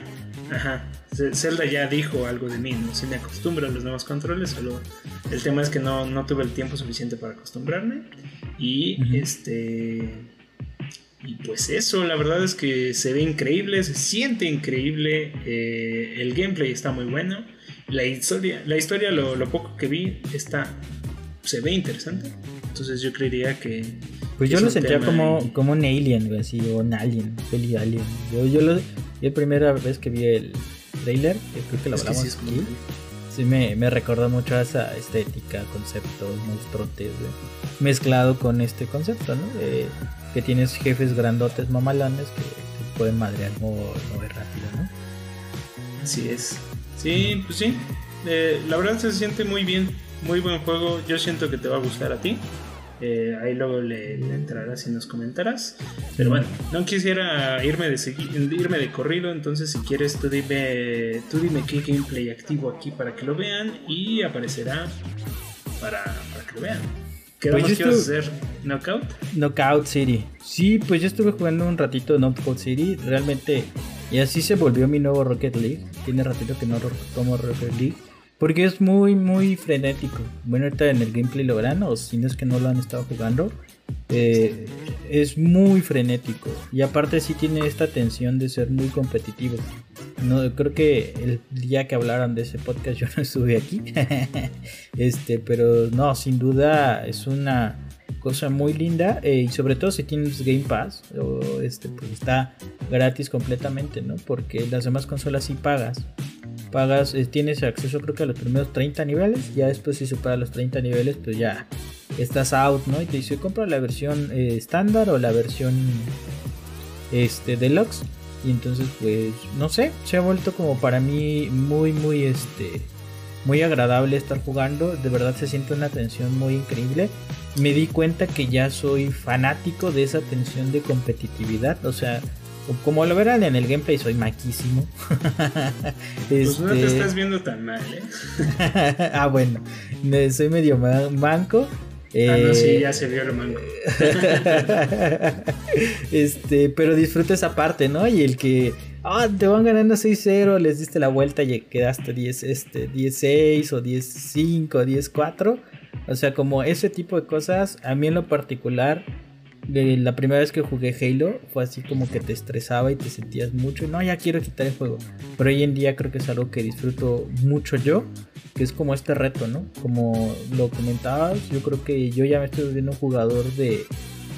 Ajá. Zelda ya dijo algo de mí, ¿no? Si me acostumbro a los nuevos controles, solo el tema es que no, tuve el tiempo suficiente para acostumbrarme. Y este. Y pues eso, la verdad es que se ve increíble, se siente increíble, eh, el gameplay está muy bueno, la historia, la historia lo, poco que vi está, se ve interesante, entonces yo creería que... Pues yo lo sentía como, como un alien, así, o un alien, peli alien. Yo, yo lo, la primera vez que vi el, trailer, que creo que lo hablamos aquí, sí me, me, recordó mucho a esa estética, concepto, monstruotes, mezclado con este concepto, ¿no? que tienes jefes grandotes, mamalones que, pueden madrear muy, muy rápido, ¿no? Así es. Sí, pues sí. Eh, la verdad se siente muy bien, muy buen juego. Yo siento que te va a gustar a ti. Eh, ahí luego le, entrarás y nos comentarás. Pero bueno, no quisiera irme de, irme de corrido, entonces si quieres tú dime, tú dime qué gameplay activo aquí para que lo vean y aparecerá para, que lo vean. ¿Qué pues vamos a hacer? ¿Knockout? Knockout City. Sí, pues yo estuve jugando un ratito Knockout City. Realmente, y así se volvió mi nuevo Rocket League. Tiene ratito que no tomo Rocket League. Porque es muy, muy frenético. Bueno, ahorita en el gameplay lo verán, o si no es que no lo han estado jugando. Eh, es muy frenético. Y aparte sí tiene esta tensión de ser muy competitivo. No, creo que el día que hablaron de ese podcast *laughs* yo no estuve aquí. *laughs* este, pero no, sin duda es una cosa muy linda. Eh, y sobre todo si tienes Game Pass, o este, pues está gratis completamente, ¿no? Porque las demás consolas sí pagas pagas, eh, tienes acceso creo que a los primeros 30 niveles, ya después si superas los 30 niveles pues ya estás out, ¿no? Y te dice, compra la versión eh, estándar o la versión este deluxe. Y entonces pues no sé, se ha vuelto como para mí muy muy este muy agradable estar jugando, de verdad se siente una tensión muy increíble. Me di cuenta que ya soy fanático de esa tensión de competitividad, o sea, como lo verán en el gameplay, soy maquísimo. *laughs* pues no te este, estás viendo tan mal, ¿eh? *laughs* ah, bueno, soy medio manco. ah, no, sí, eh, ya se vio el manco. *laughs* este, pero disfruta esa parte, ¿no? Y el que, ah, te van ganando 6-0, les diste la vuelta y quedaste 10, este, 16 o 10-5, 10-4. O sea, como ese tipo de cosas, a mí en lo particular la primera vez que jugué Halo fue así como que te estresaba y te sentías mucho. No, ya quiero quitar el juego. Pero hoy en día creo que es algo que disfruto mucho yo. Que es como este reto, ¿no? Como lo comentabas, yo creo que yo ya me estoy volviendo un jugador de,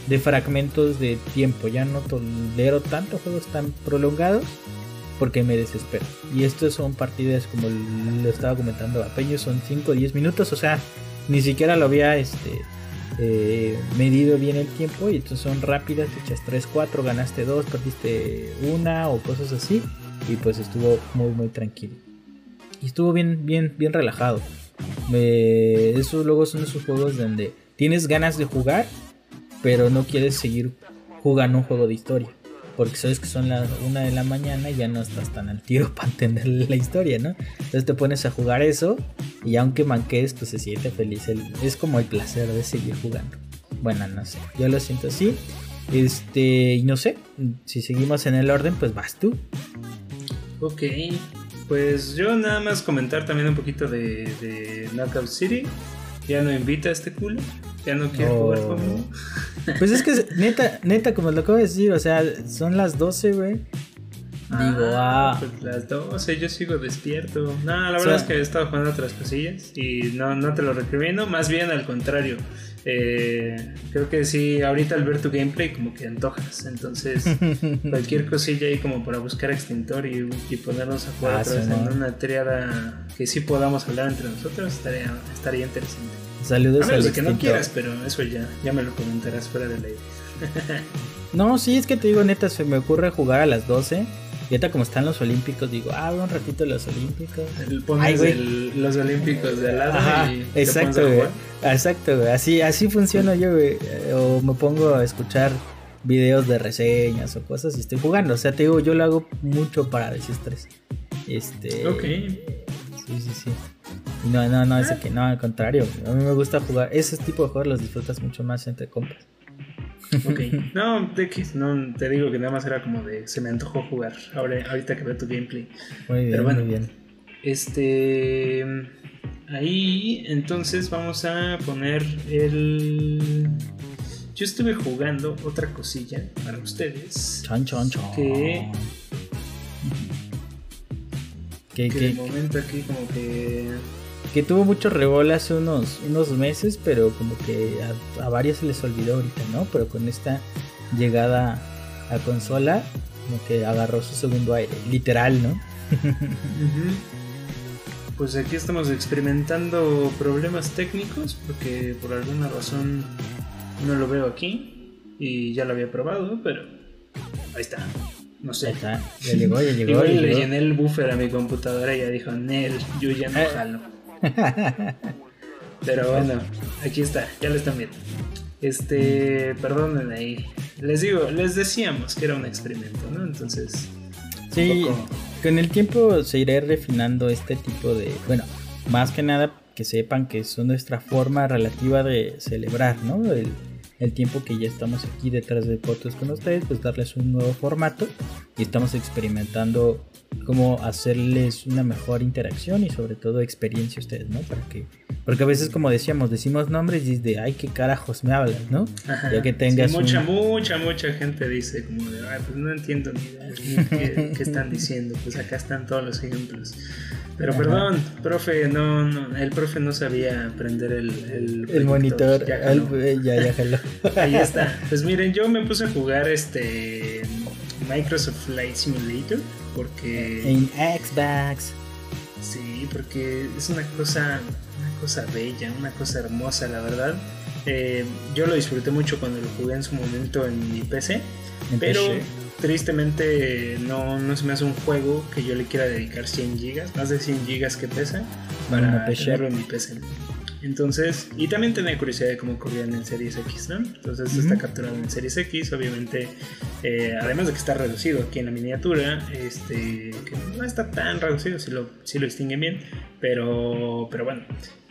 de fragmentos de tiempo. Ya no tolero tanto juegos tan prolongados porque me desespero. Y estos son partidas como lo estaba comentando a Peño, son 5 o 10 minutos. O sea, ni siquiera lo había este eh, medido bien el tiempo y entonces son rápidas, te echas 3, 4, ganaste 2, perdiste una o cosas así y pues estuvo muy muy tranquilo. Y estuvo bien, bien, bien relajado. esos luego son esos juegos donde tienes ganas de jugar, pero no quieres seguir jugando un juego de historia porque sabes que son las una de la mañana y ya no estás tan al tiro *laughs* para entender la historia, ¿no? Entonces te pones a jugar eso y aunque manques, pues se siente feliz. es como el placer de seguir jugando. Bueno, no sé, yo lo siento así. Este, no sé, si seguimos en el orden, pues vas tú. Ok, pues yo nada más comentar también un poquito de, de Knockout City. Ya no invita a este culo. Ya no quiere jugar oh. conmigo. Pues es que, *laughs* neta, neta, como lo acabo de decir, o sea, son las 12, güey. Digo, ah. Pues las 12, yo sigo despierto. No, la verdad es que he estado jugando otras cosillas y no, no te lo recrimino, más bien al contrario. Eh, creo que sí, ahorita al ver tu gameplay como que antojas, entonces *laughs* cualquier cosilla ahí como para buscar extintor y, ponernos a jugar ah, en una triada que sí podamos hablar entre nosotros estaría, estaría interesante. Saludos a menos que no quieras, pero eso ya, ya me lo comentarás fuera de ley. *laughs* no, sí, es que te digo, neta, se me ocurre jugar a las 12. Y ahorita como están los olímpicos, digo, ah, un ratito los olímpicos. Pones los olímpicos de al lado y exacto. Exacto, güey. Así, así funciona yo, güey. O me pongo a escuchar videos de reseñas o cosas y estoy jugando. O sea, te digo, yo lo hago mucho para desestrés. Este. Ok. Sí, sí, sí. No, no, no, ese que no, al contrario. A mí me gusta jugar. Ese tipo de juegos los disfrutas mucho más entre compas. Ok. *laughs* No, no, te digo que nada más era como de se me antojó jugar. Ahora, ahorita que veo tu gameplay. Muy bien, muy bien. Este. Ahí, entonces vamos a poner el. Yo estuve jugando otra cosilla para ustedes. Chon, chon, chon. Que. Que, que, de momento aquí como que que tuvo mucho rebola hace unos, unos meses, pero como que a, varios se les olvidó ahorita, ¿no? Pero con esta llegada a consola, como que agarró su segundo aire, literal, ¿no? Pues aquí estamos experimentando problemas técnicos, porque por alguna razón no lo veo aquí, y ya lo había probado, pero ahí está. No sé. Está. Ya llegó, ya llegó. Y le llené el buffer a mi computadora y ya dijo, Nel, yo ya no eh, jalo. *laughs* Pero bueno, aquí está, ya lo están viendo. Este, perdonen ahí. Les digo, les decíamos que era un experimento, ¿no? Entonces. Sí, con el tiempo se irá refinando este tipo de. Bueno, más que nada que sepan que es nuestra forma relativa de celebrar, ¿no? El, el tiempo que ya estamos aquí detrás de fotos con ustedes, pues darles un nuevo formato y estamos experimentando cómo hacerles una mejor interacción y sobre todo experiencia a ustedes, ¿no? Para que, porque a veces como decíamos, decimos nombres y de, ay, qué carajos me hablas, ¿no? Ya que tengas mucha, mucha, mucha gente dice como de, ay, pues no entiendo ni qué, qué, están diciendo, pues acá están todos los ejemplos. Pero perdón, profe, no, no, el profe no sabía aprender el, el, el monitor. Ya, ya, ya, *laughs* Ahí está. Pues miren, yo me puse a jugar este Microsoft Flight Simulator porque en Xbox. Sí, porque es una cosa, una cosa bella, una cosa hermosa, la verdad. Eh, yo lo disfruté mucho cuando lo jugué en su momento en mi PC, pero tristemente no, no se me hace un juego que yo le quiera dedicar 100 gigas, más de 100 gigas que pesa, para tenerlo en mi PC. Entonces, y también tenía curiosidad de cómo corrían en Series X, ¿no? Entonces está capturado en Series X, obviamente, eh, además de que está reducido aquí en la miniatura, este, que no está tan reducido si lo, si lo distinguen bien, pero, pero bueno,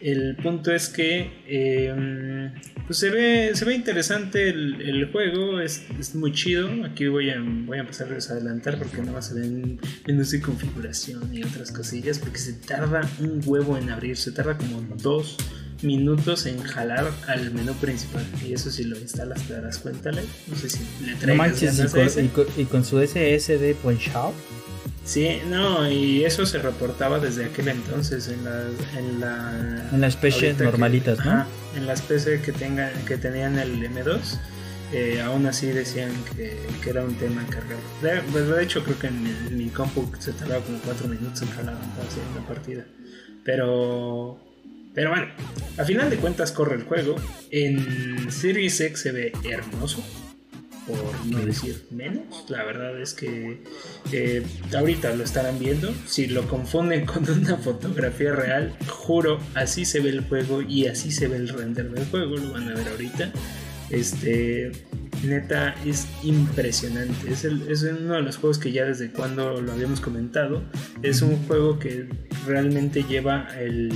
el punto es que em, pues se, ve, se ve interesante el, juego, es, es, muy chido, aquí voy a, voy a empezar a adelantar porque nada más se ven en su configuración y otras cosillas, porque se tarda un huevo en abrir, se tarda como dos minutos en jalar al menú principal. Y eso si lo instalas te darás cuenta, No sé si le traes. No manches, y con, y, con, su SSD punch-out. Sí, no, y eso se reportaba desde aquel entonces en las en la en las especies normalitas, ¿no? en las PC que tengan que tenían el M2 eh, aún así decían que, que, era un tema cargado. De, pues, de hecho creo que en mi, compu se tardaba como 4 minutos en jalar la partida. Pero pero bueno, a final de cuentas corre el juego. En Series X se ve hermoso, por no decir menos. La verdad es que eh, ahorita lo estarán viendo. Si lo confunden *laughs* con una fotografía real, juro, así se ve el juego y así se ve el render del juego. Lo van a ver ahorita. Este, neta, es impresionante. Es, es uno de los juegos que ya desde cuando lo habíamos comentado. Es un juego que realmente lleva el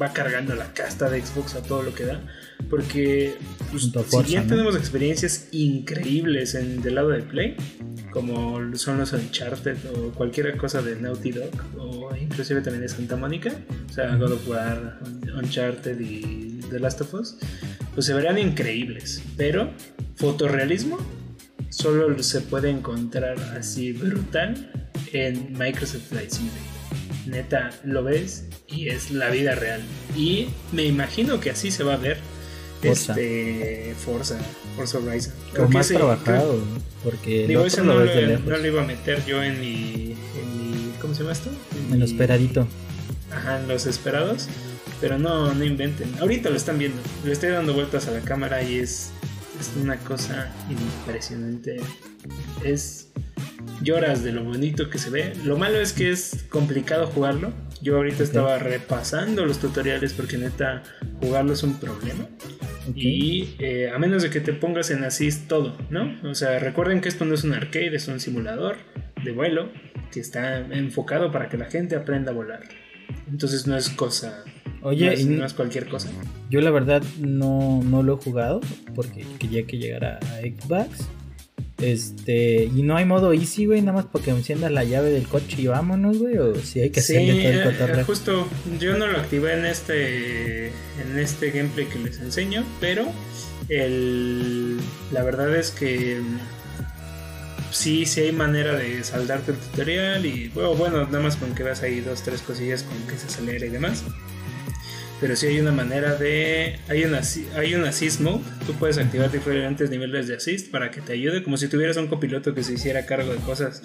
va cargando la casta de Xbox a todo lo que da. Porque pues, si bien tenemos experiencias increíbles en del lado de Play, como son los Uncharted o cualquier cosa de Naughty Dog, o inclusive también de Santa Mónica, o sea, God of War, Uncharted y The Last of Us, pues se verían increíbles. Pero fotorrealismo solo se puede encontrar así brutal en Microsoft Flight Simulator. Neta, lo ves y es la vida real. Y me imagino que así se va a ver Forza. este Forza, Forza Horizon. Creo más trabajado, porque digo, eso no, lo, iba a meter yo en mi, ¿cómo se llama esto? En, lo esperadito. Ajá, en los esperados. Pero no, no inventen. Ahorita lo están viendo. Le estoy dando vueltas a la cámara y es, es una cosa impresionante. Es lloras de lo bonito que se ve. Lo malo es que es complicado jugarlo yo ahorita estaba repasando los tutoriales porque neta jugarlo es un problema. Y eh, a menos de que te pongas en assist todo, ¿no? O sea, recuerden que esto no es un arcade, es un simulador de vuelo que está enfocado para que la gente aprenda a volar. Entonces no es cosa. Oye, no es, cualquier cosa. Yo la verdad no, no lo he jugado porque quería que llegara a Xbox. Este, y no hay modo easy, güey, nada más porque enciendas la llave del coche y vámonos, güey, o si hay que hacerle todo el eh, cotorreo. justo, yo no lo activé en este en este gameplay que les enseño, pero el la verdad es que sí, sí hay manera de saldarte el tutorial y bueno, bueno, nada más con que veas ahí dos, tres cosillas con que se acelere y demás pero sí hay una manera de. Hay una, hay un assist mode. Tú puedes activar diferentes niveles de assist para que te ayude, como si tuvieras un copiloto que se hiciera cargo de cosas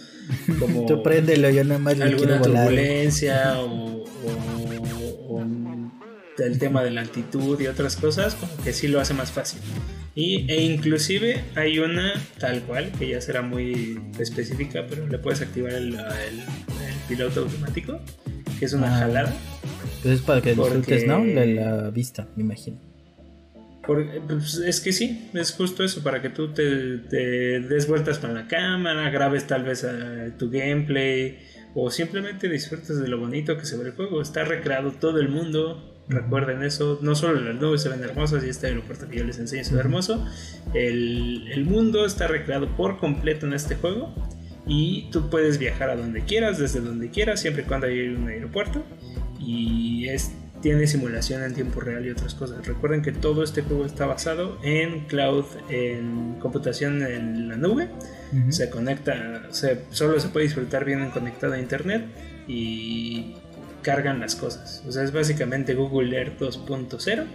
como. *laughs* Tú préndelo, yo nada más Alguna turbulencia *laughs* o, o, el tema de la altitud y otras cosas, como que sí lo hace más fácil. Y, e inclusive hay una tal cual, que ya será muy específica, pero le puedes activar el, el, piloto automático, que es una ah. jalada es para que disfrutes, ¿no? La, la, vista, me imagino. pues es que sí, es justo eso, para que tú te, des vueltas con la cámara, grabes tal vez eh, tu gameplay o simplemente disfrutes de lo bonito que se ve el juego. Está recreado todo el mundo, Recuerden eso, no solo las nubes se ven hermosas y este aeropuerto que yo les enseño se ve hermoso, el, el mundo está recreado por completo en este juego y tú puedes viajar a donde quieras, desde donde quieras, siempre y cuando haya un aeropuerto y es, tiene simulación en tiempo real y otras cosas. Recuerden que todo este juego está basado en cloud, en computación en la nube, se conecta, solo se puede disfrutar bien conectado a internet y cargan las cosas. O sea, es básicamente Google Earth 2.0.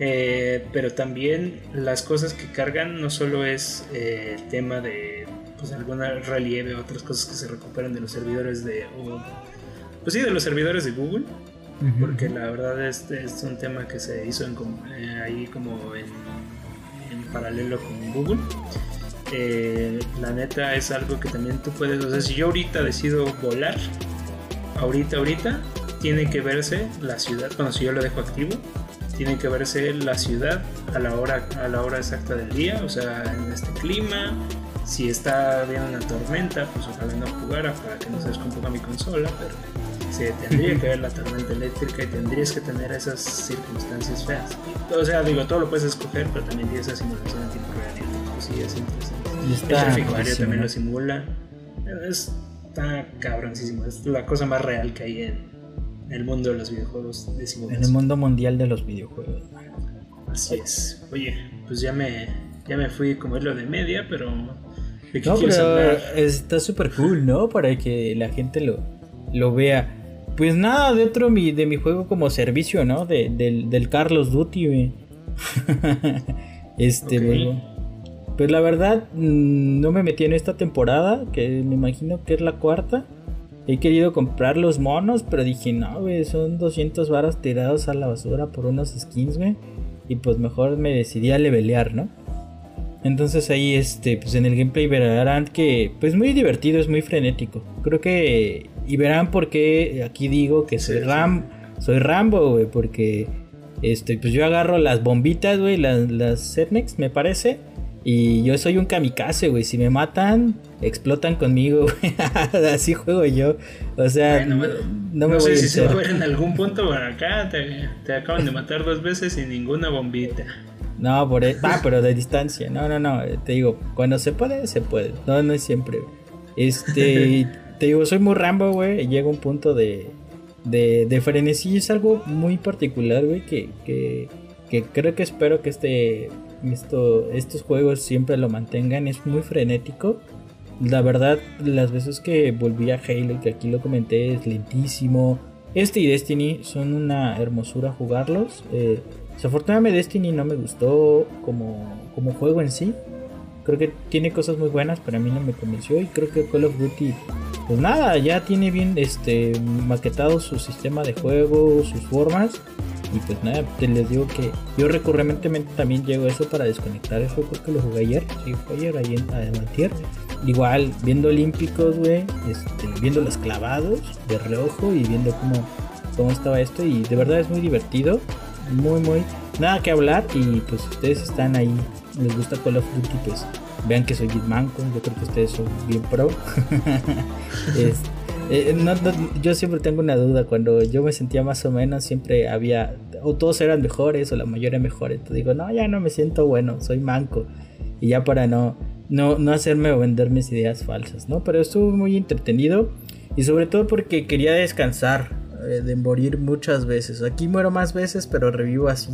Eh, pero también las cosas que cargan no solo es eh, el tema de pues alguna relieve o otras cosas que se recuperan de los servidores de pues sí de los servidores de Google porque la verdad este es un tema que se hizo en, eh, ahí como en, en, paralelo con Google la neta es algo que también tú puedes o sea si yo ahorita decido volar ahorita ahorita tiene que verse la ciudad, bueno, si yo lo dejo activo, tiene que verse la ciudad a la hora, a la hora exacta del día, o sea, en este clima. Si está bien una tormenta, pues ojalá no jugara para que no se descomponga mi consola, pero se tendría que ver la tormenta eléctrica y tendrías que tener esas circunstancias feas. O sea, digo, todo lo puedes escoger, pero también tiene esa simulación en tiempo real. Sí, es interesante. el tráfico aéreo también lo simula. Es, está cabroncísimo. Es la cosa más real que hay en, el mundo de los videojuegos de En el mundo mundial de los videojuegos. Así es. Oye, pues ya me, ya me fui como es lo de media, pero... no, pero está súper cool, ¿no? Para que la gente lo, lo vea. Pues nada, de otro mi, de mi juego como servicio, ¿no? De, del, Carlos Duty, *laughs* este, Pues la verdad, mm, no me metí en esta temporada, que me imagino que es la cuarta. He querido comprar los monos, pero dije, no, güey, son 200 varas tirados a la basura por unos skins, güey. Y pues mejor me decidí a levelear, ¿no? Entonces ahí, este, pues en el gameplay verán que, pues muy divertido, es muy frenético. Creo que, y verán por qué aquí digo que soy Ram, soy Rambo, güey, porque, este, pues yo agarro las bombitas, güey, las, las me parece. Y yo soy un kamikaze, güey. Si me matan, explotan conmigo, *laughs* güey. Así juego yo. O sea, no, me voy sé si se en algún punto por *laughs* acá. Te, acaban de matar dos veces sin ninguna bombita. No, por ah, pero de distancia. No, no, no. Te digo, cuando se puede, se puede. No, no es siempre. Este, *laughs* te digo, soy muy Rambo, güey. Llega un punto de, de, de frenesí. Es algo muy particular, güey, que, que, que creo que espero que este esto, estos juegos siempre lo mantengan, es muy frenético. La verdad, las veces que volví a Halo y que aquí lo comenté es lentísimo. Este y Destiny son una hermosura jugarlos. Eh, desafortunadamente Destiny no me gustó como, como juego en sí. Creo que tiene cosas muy buenas, pero a mí no me convenció. Y creo que Call of Duty, pues nada, ya tiene bien este, maquetado su sistema de juego, sus formas. Y pues nada, te les digo que yo recurrentemente también llego eso para desconectar eso. Creo que lo jugué ayer, sí, fue ayer, ahí en Igual, viendo Olímpicos, güey, este, viendo los clavados de reojo y viendo cómo, cómo estaba esto. Y de verdad es muy divertido, muy, muy. Nada que hablar. Y pues ustedes están ahí, les gusta Call of Duty, pues vean que soy Bitmanco. Yo creo que ustedes son bien pro. *laughs* este, eh, yo siempre tengo una duda. Cuando yo me sentía más o menos, siempre había. O todos eran mejores, o la mayoría mejores. Te digo, no, ya no me siento bueno, soy manco. Y ya para no, no, no hacerme o vender mis ideas falsas, ¿no? Pero estuvo muy entretenido. Y sobre todo porque quería descansar eh, de morir muchas veces. Aquí muero más veces, pero revivo así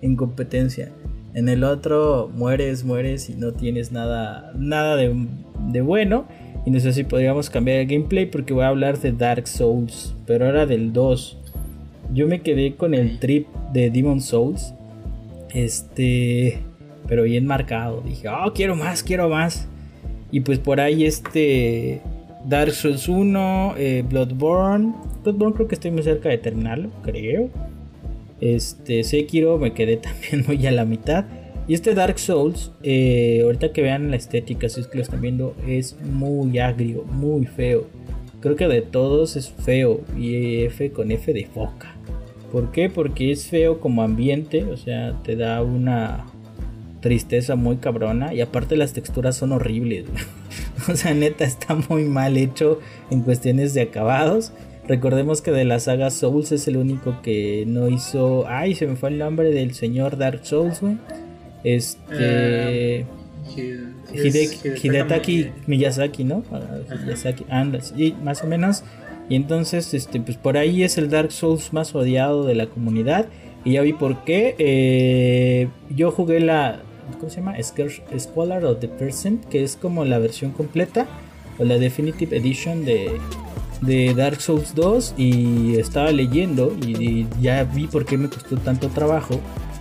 en competencia. En el otro mueres, mueres y no tienes nada, nada de, de bueno. Y no sé si podríamos cambiar el gameplay porque voy a hablar de Dark Souls, pero ahora del 2. Yo me quedé con el trip de Demon Souls. Este, pero bien marcado. Dije, oh, quiero más, quiero más. Y pues por ahí este Dark Souls 1, eh, Bloodborne. Bloodborne creo que estoy muy cerca de terminarlo, creo. Este, Sekiro me quedé *laughs* también muy a la mitad. Y este Dark Souls, eh, ahorita que vean la estética, si es que lo están viendo, es muy agrio, muy feo. Creo que de todos es feo y F con F de foca. ¿Por qué? Porque es feo como ambiente, o sea, te da una tristeza muy cabrona y aparte las texturas son horribles. *laughs* o sea, neta está muy mal hecho en cuestiones de acabados. Recordemos que de la saga Souls es el único que no hizo. Ay, se me fue el nombre del señor Dark Souls, güey. Este. Uh, Hidetaki Miyazaki, ¿no? Ah, Miyazaki, andas. Y más o menos. Y entonces, este, pues por ahí es el Dark Souls más odiado de la comunidad. Y ya vi por qué. Eh, yo jugué la. ¿Cómo se llama? Scholar of the Percent, que es como la versión completa. O la Definitive Edition de, de Dark Souls 2. Y estaba leyendo. Y, ya vi por qué me costó tanto trabajo.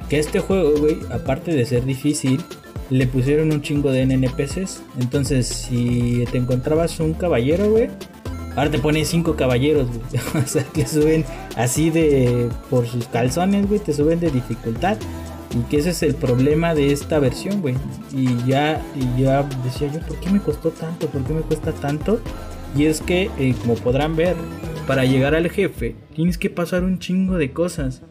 Que este juego, güey, aparte de ser difícil, le pusieron un chingo de NPCs. Entonces, si te encontrabas un caballero, güey Ahora te ponen cinco caballeros, güey. *laughs* o sea, que suben así de. por sus calzones, güey. Te suben de dificultad. Y que ese es el problema de esta versión, güey. Y ya, y ya decía yo, ¿por qué me costó tanto? ¿Por qué me cuesta tanto? Y es que, eh, como podrán ver, para llegar al jefe, tienes que pasar un chingo de cosas.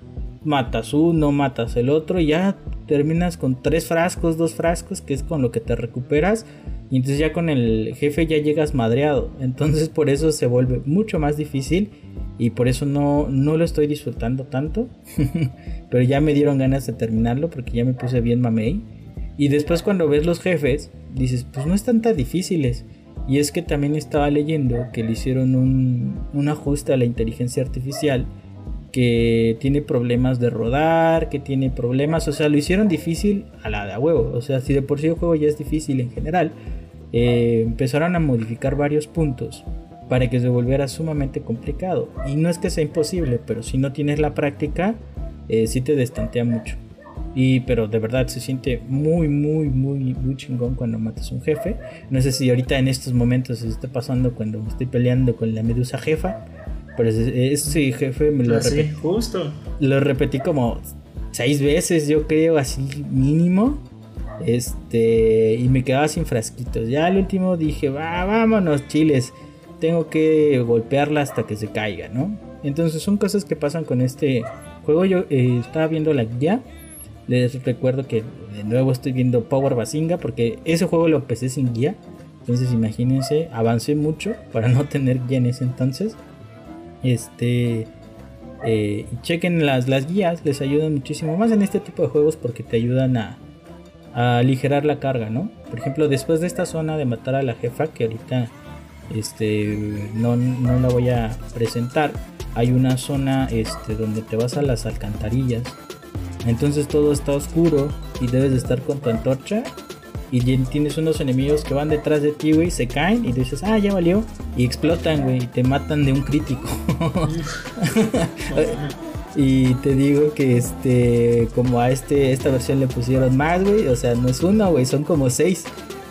Matas uno, matas el otro, y ya terminas con tres frascos, dos frascos, que es con lo que te recuperas. Y entonces ya con el jefe ya llegas madreado. Entonces por eso se vuelve mucho más difícil. Y por eso no, no lo estoy disfrutando tanto. *laughs* Pero ya me dieron ganas de terminarlo porque ya me puse bien mamey. Y después cuando ves los jefes, dices, pues no están tan difíciles. Y es que también estaba leyendo que le hicieron un, un ajuste a la inteligencia artificial que tiene problemas de rodar, que tiene problemas, o sea, lo hicieron difícil a la de a huevo, o sea, si de por sí el juego ya es difícil en general, eh, empezaron a modificar varios puntos para que se volviera sumamente complicado. Y no es que sea imposible, pero si no tienes la práctica, eh, sí te destantea mucho. Y pero de verdad se siente muy, muy, muy, muy chingón cuando matas un jefe. No sé si ahorita en estos momentos se está pasando cuando estoy peleando con la medusa jefa. Pero ese, jefe me lo ah, repetí. justo. Lo repetí como seis veces, yo creo, así mínimo. Este, y me quedaba sin frasquitos. Ya al último dije, va, vámonos, chiles. Tengo que golpearla hasta que se caiga, ¿no? Entonces son cosas que pasan con este juego. Yo eh, estaba viendo la guía. Les recuerdo que de nuevo estoy viendo Power Basinga porque ese juego lo empecé sin guía. Entonces imagínense, avancé mucho para *laughs* no tener guía en ese entonces. Este, eh, chequen las, las guías, les ayudan muchísimo más en este tipo de juegos porque te ayudan a, a aligerar la carga, ¿no? Por ejemplo, después de esta zona de matar a la jefa, que ahorita este, no, la voy a presentar, hay una zona este, donde te vas a las alcantarillas. Entonces todo está oscuro y debes de estar con tu antorcha. Y tienes unos enemigos que van detrás de ti, güey, se caen y dices, ah, ya valió. Y explotan, güey, y te matan de un crítico. *laughs* Y te digo que este, como a este, esta versión le pusieron más, güey. O sea, no es uno, güey, son como seis.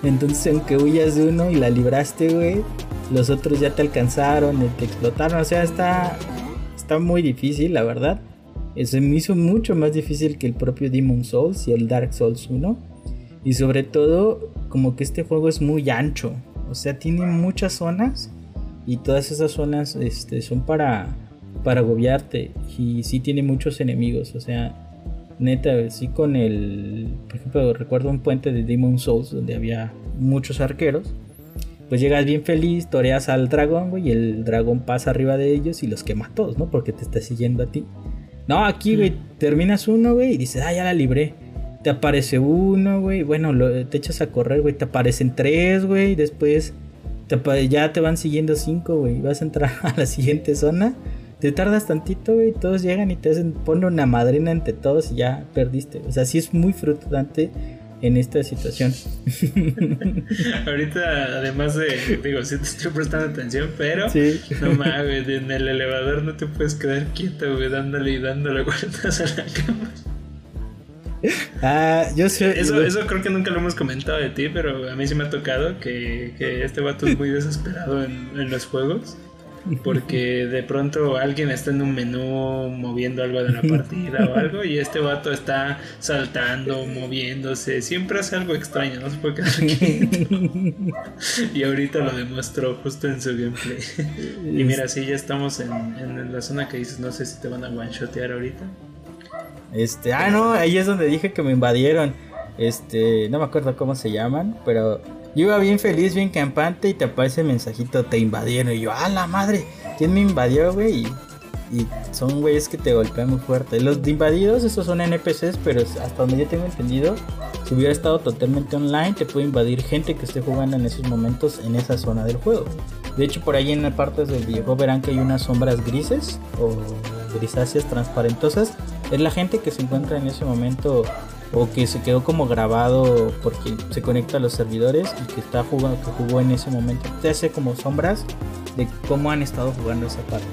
Entonces, aunque huyas de uno y la libraste, güey, los otros ya te alcanzaron, te explotaron. O sea, está, está muy difícil, la verdad. Eso me hizo mucho más difícil que el propio Demon Souls y el Dark Souls 1. Y sobre todo, como que este juego es muy ancho. O sea, tiene muchas zonas. Y todas esas zonas este, son para para agobiarte y sí tiene muchos enemigos, o sea, neta, sí con el, por ejemplo, recuerdo un puente de Demon Souls donde había muchos arqueros, pues llegas bien feliz, toreas al dragón, güey, y el dragón pasa arriba de ellos y los quema a todos, ¿no? Porque te está siguiendo a ti. No, aquí, güey, terminas uno, güey, y dices, ah, ya la libré. Te aparece uno, güey, bueno, te echas a correr, güey, te aparecen tres, güey, después ya te van siguiendo cinco, güey, vas a entrar *laughs* a la siguiente zona te tardas tantito, güey, todos llegan y te hacen, pone una madrina entre todos y ya perdiste. O sea, sí es muy frustrante en esta situación. *laughs* Ahorita, además de, digo, sí te estoy prestando atención, pero no mames, en el elevador no te puedes quedar quieto, güey, dándole y dándole vueltas a la cama. Ah, yo sé. Eso, eso creo que nunca lo hemos comentado de ti, pero a mí sí me ha tocado que, que este vato es muy desesperado en, en los juegos. *laughs* Porque de pronto alguien está en un menú moviendo algo de la *laughs* partida o algo y este vato está saltando, moviéndose, siempre hace algo extraño, no se puede quedar y ahorita lo demostró justo en su gameplay. *laughs* y mira, sí, ya estamos en, en la zona que dices, no sé si te van a one-shotear ahorita. Este, ah, no, ahí es donde dije que me invadieron. Este, no me acuerdo cómo se llaman, pero yo iba bien feliz, bien campante y te aparece el mensajito, te invadieron. Y yo, ¡ah, la madre! ¿quién me invadió, güey? Y, son güeyes que te golpean muy fuerte. Los invadidos, esos son NPCs, pero hasta donde yo tengo entendido, si hubiera estado totalmente online, te puede invadir gente que esté jugando en esos momentos en esa zona del juego. De hecho, por ahí en las partes del videojuego verán que hay unas sombras grises o grisáceas transparentosas. Es la gente que se encuentra en ese momento o que se quedó como grabado porque se conecta a los servidores y que está jugando, que jugó en ese momento. Te hace como sombras de cómo han estado jugando esa parte.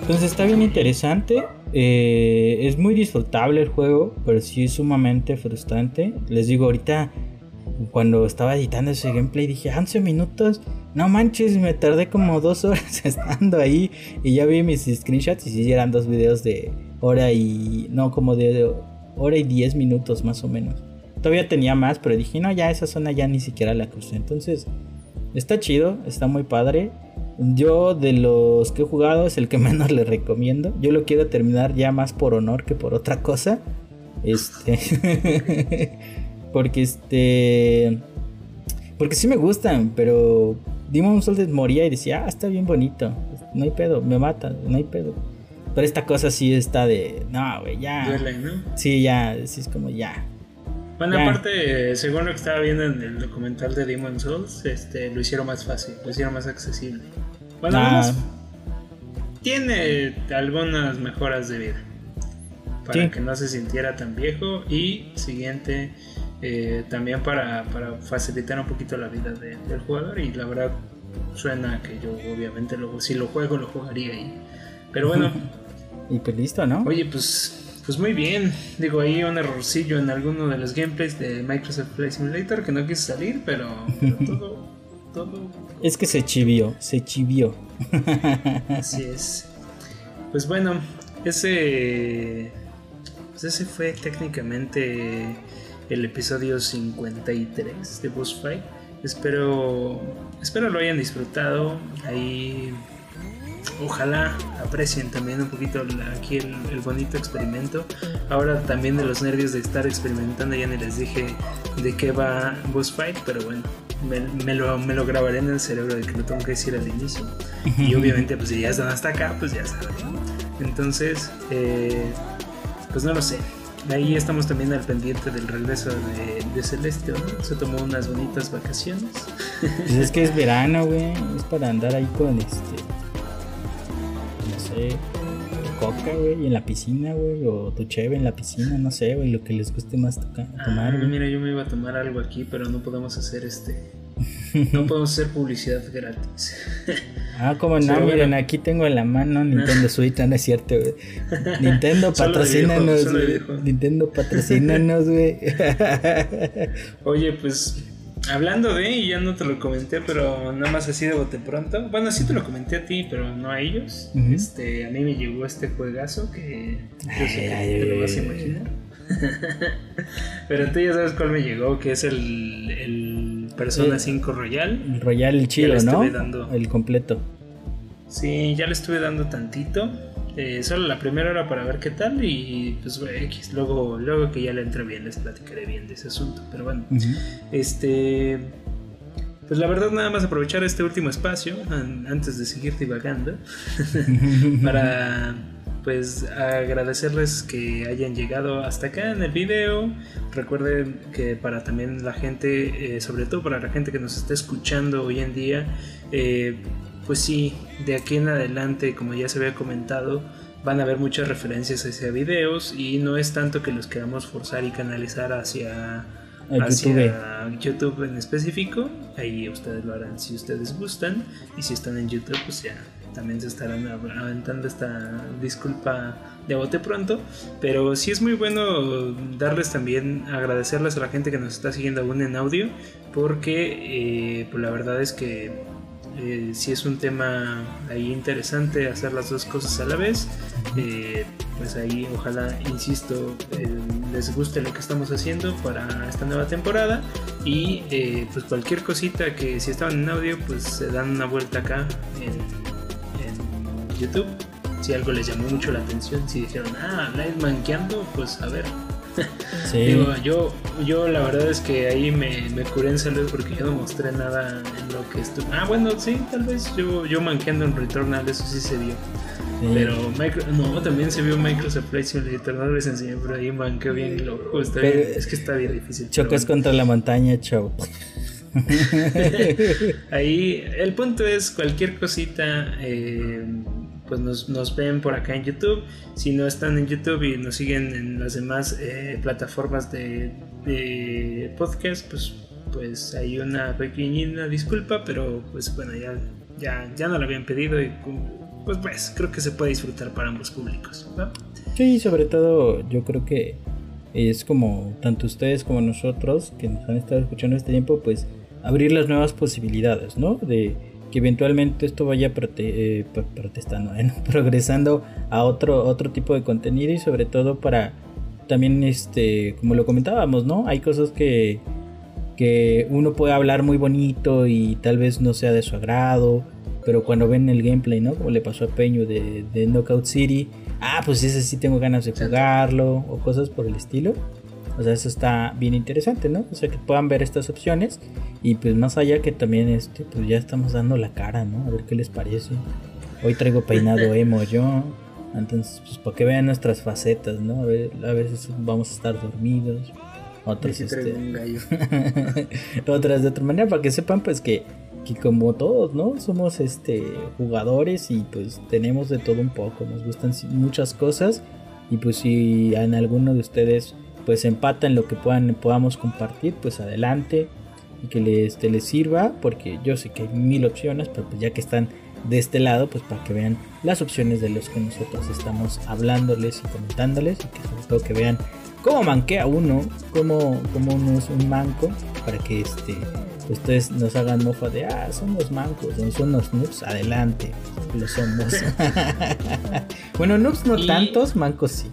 Entonces está bien interesante. Eh, es muy disfrutable el juego, pero sí es sumamente frustrante. Les digo, ahorita cuando estaba editando ese gameplay dije 11 minutos. No manches, me tardé como dos horas *laughs* estando ahí y ya vi mis screenshots y sí eran dos videos de hora y no como de hora y 10 minutos más o menos. Todavía tenía más, pero dije, no, ya esa zona ya ni siquiera la crucé. Entonces, está chido, está muy padre. Yo de los que he jugado es el que *laughs* menos le recomiendo. Yo lo quiero terminar ya más por honor que por otra cosa. Este. *laughs* porque este. Porque sí me gustan, pero Demon Souls moría y decía, ah, está bien bonito. No hay pedo, me mata, no hay pedo. Pero esta cosa sí está de. No, güey, ya. Duele, ¿no? Sí, ya, sí es como ya. Bueno, aparte, según lo que estaba viendo en el documental de Demon Souls, este, lo hicieron más fácil, lo hicieron más accesible. Bueno, ah. tiene algunas mejoras de vida. Para que no se sintiera tan viejo. Y siguiente, eh, también para, para, facilitar un poquito la vida del jugador. Y la verdad, suena que yo obviamente lo, si lo juego, lo jugaría ahí. Pero bueno. *laughs* y pues listo, ¿no? Oye, pues pues muy bien, digo ahí un errorcillo en alguno de los gameplays de Microsoft Flight Simulator que no quiso salir, pero, *laughs* todo, todo... Es que se chivió, se chivió. Así es. Pues bueno, ese, pues ese fue técnicamente el episodio 53 de Boss Fight. Espero, espero lo hayan disfrutado. Ahí ojalá aprecien también un poquito aquí el, bonito experimento. Ahora también de los nervios de estar experimentando, ya ni les dije de qué va Boss Fight, pero bueno, me, lo, me lo grabaré en el cerebro de que lo tengo que decir al inicio. *laughs* Y obviamente, pues si ya están hasta acá, pues ya saben. Entonces, eh, pues no lo sé. Ahí estamos también al pendiente del regreso de, de Celeste, ¿no? Se tomó unas bonitas vacaciones. Pues es que es verano, güey. Es para andar ahí con este coca, güey, en la piscina, güey, o tu cheve en la piscina, no sé, güey, lo que les guste más tomar. Ah, mira, yo me iba a tomar algo aquí, pero no podemos hacer este. No podemos hacer publicidad gratis. *laughs* Ah, como no, miren, aquí tengo en la mano Nintendo *laughs* Switch, no es cierto, güey. Nintendo patrocínanos, güey. Nintendo patrocínanos, güey. *laughs* Oye, pues Hablando de, y ya no te lo comenté, pero nada más así de bote pronto. Bueno, sí te lo comenté a ti, pero no a ellos. Este, a mí me llegó este juegazo que yo sé que te lo vas a imaginar. *laughs* pero tú ya sabes cuál me llegó, que es el, el Persona 5 Royal. El Royal, el chido, ¿no? El completo. Sí, ya le estuve dando tantito. Eh, solo la primera hora para ver qué tal y pues X, luego, luego que ya le entre bien les platicaré bien de ese asunto. Pero bueno, este... Pues la verdad nada más aprovechar este último espacio antes de seguir divagando *laughs* para pues agradecerles que hayan llegado hasta acá en el video. Recuerden que para también la gente, eh, sobre todo para la gente que nos está escuchando hoy en día, eh, pues sí, de aquí en adelante, como ya se había comentado, van a haber muchas referencias hacia videos y no es tanto que los queramos forzar y canalizar hacia, YouTube. en específico. Ahí ustedes lo harán si ustedes gustan y si están en YouTube, pues ya también se estarán aventando esta disculpa de bote pronto. Pero sí es muy bueno darles también, agradecerles a la gente que nos está siguiendo aún en audio, porque eh, pues la verdad es que eh, si es un tema ahí interesante hacer las dos cosas a la vez, eh, pues ahí ojalá, insisto, eh, les guste lo que estamos haciendo para esta nueva temporada. Y pues cualquier cosita que si estaban en audio, pues se dan una vuelta acá en, YouTube. Si algo les llamó mucho la atención, si dijeron, ah, Light Manqueando, pues a ver, *laughs* Digo, yo, yo la verdad es que ahí me, me curé en salud porque yo no mostré nada en lo que estuve. Ah, bueno, sí, tal vez yo, yo manqueando en Returnal, eso sí se vio. Pero no, también se vio Microsoft Flight Simulator, no les enseñé, pero ahí manqué bien loco. Está es que está bien difícil. Chocas contra la montaña, chau. *laughs* *laughs* ahí, el punto es cualquier cosita. Eh, pues nos, ven por acá en YouTube. Si no están en YouTube y nos siguen en las demás eh, plataformas de, podcast, pues, pues hay una pequeñina disculpa, pero pues bueno, ya, ya, ya no lo habían pedido y pues, pues creo que se puede disfrutar para ambos públicos. Sí, sobre todo yo creo que es como tanto ustedes como nosotros que nos han estado escuchando este tiempo, pues abrir las nuevas posibilidades, ¿no? De que eventualmente esto vaya eh, protestando, *laughs* ¿eh? progresando a otro, otro tipo de contenido y sobre todo para también, este, como lo comentábamos, ¿no? Hay cosas que, que uno puede hablar muy bonito y tal vez no sea de su agrado, pero cuando ven el gameplay, ¿no? Como le pasó a Peño de, de Knockout City, ah, pues ese sí tengo ganas de jugarlo o cosas por el estilo. O sea, eso está bien interesante, ¿no? O sea, que puedan ver estas opciones y pues más allá que también este, pues ya estamos dando la cara, ¿no? A ver qué les parece. Hoy traigo peinado *laughs* emo yo. Entonces, pues para que vean nuestras facetas, ¿no? A, veces vamos a estar dormidos. Otras, este, *laughs* otras de otra manera, para que sepan pues que, que como todos, ¿no? Somos este jugadores y pues tenemos de todo un poco. Nos gustan muchas cosas. Y pues si en alguno de ustedes pues empatan lo que puedan, podamos compartir, pues adelante y que les, te les sirva, porque yo sé que hay mil opciones, pero pues ya que están de este lado, pues para que vean las opciones de los que nosotros estamos hablándoles y comentándoles, y que sobre todo que vean cómo manquea uno, cómo, cómo uno es un manco, para que este ustedes nos hagan mofa de, ah, somos mancos, son unos noobs, adelante, lo somos. *laughs* *laughs* bueno, noobs no tantos, mancos sí.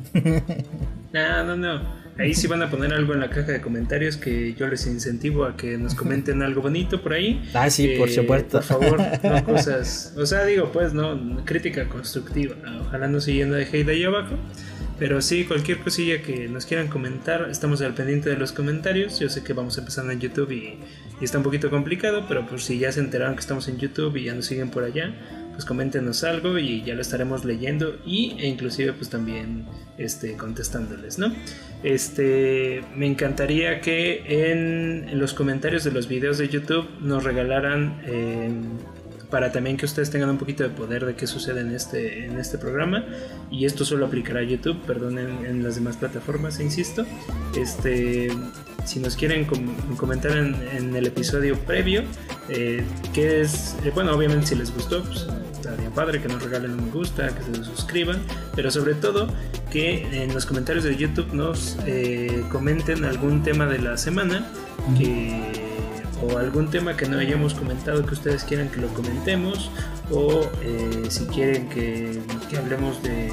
no, no, no. Ahí sí van a poner algo en la caja de comentarios que yo les incentivo a que nos comenten algo bonito por ahí. Ah, sí, por supuesto. Por favor, *laughs* no cosas. O sea, digo, pues, no, crítica constructiva. Ojalá no llene de hate ahí abajo. Pero sí, cualquier cosilla que nos quieran comentar, estamos al pendiente de los comentarios. Yo sé que vamos empezando en YouTube y, y está un poquito complicado, pero por si ya se enteraron que estamos en YouTube y ya nos siguen por allá, pues coméntenos algo y ya lo estaremos leyendo y, e inclusive pues también este, contestándoles, ¿no? Este, me encantaría que en, los comentarios de los videos de YouTube nos regalaran em, para también que ustedes tengan un poquito de poder de qué sucede en este, en este programa. Y esto solo aplicará a YouTube, perdón, en, las demás plataformas, insisto. Este, si nos quieren comentar en, el episodio previo, eh, que es, eh, bueno, obviamente si les gustó, pues estaría padre que nos regalen un me gusta, que se suscriban, pero sobre todo que en los comentarios de YouTube nos eh, comenten algún tema de la semana o algún tema que no hayamos comentado que ustedes quieran que lo comentemos o si quieren que, hablemos de,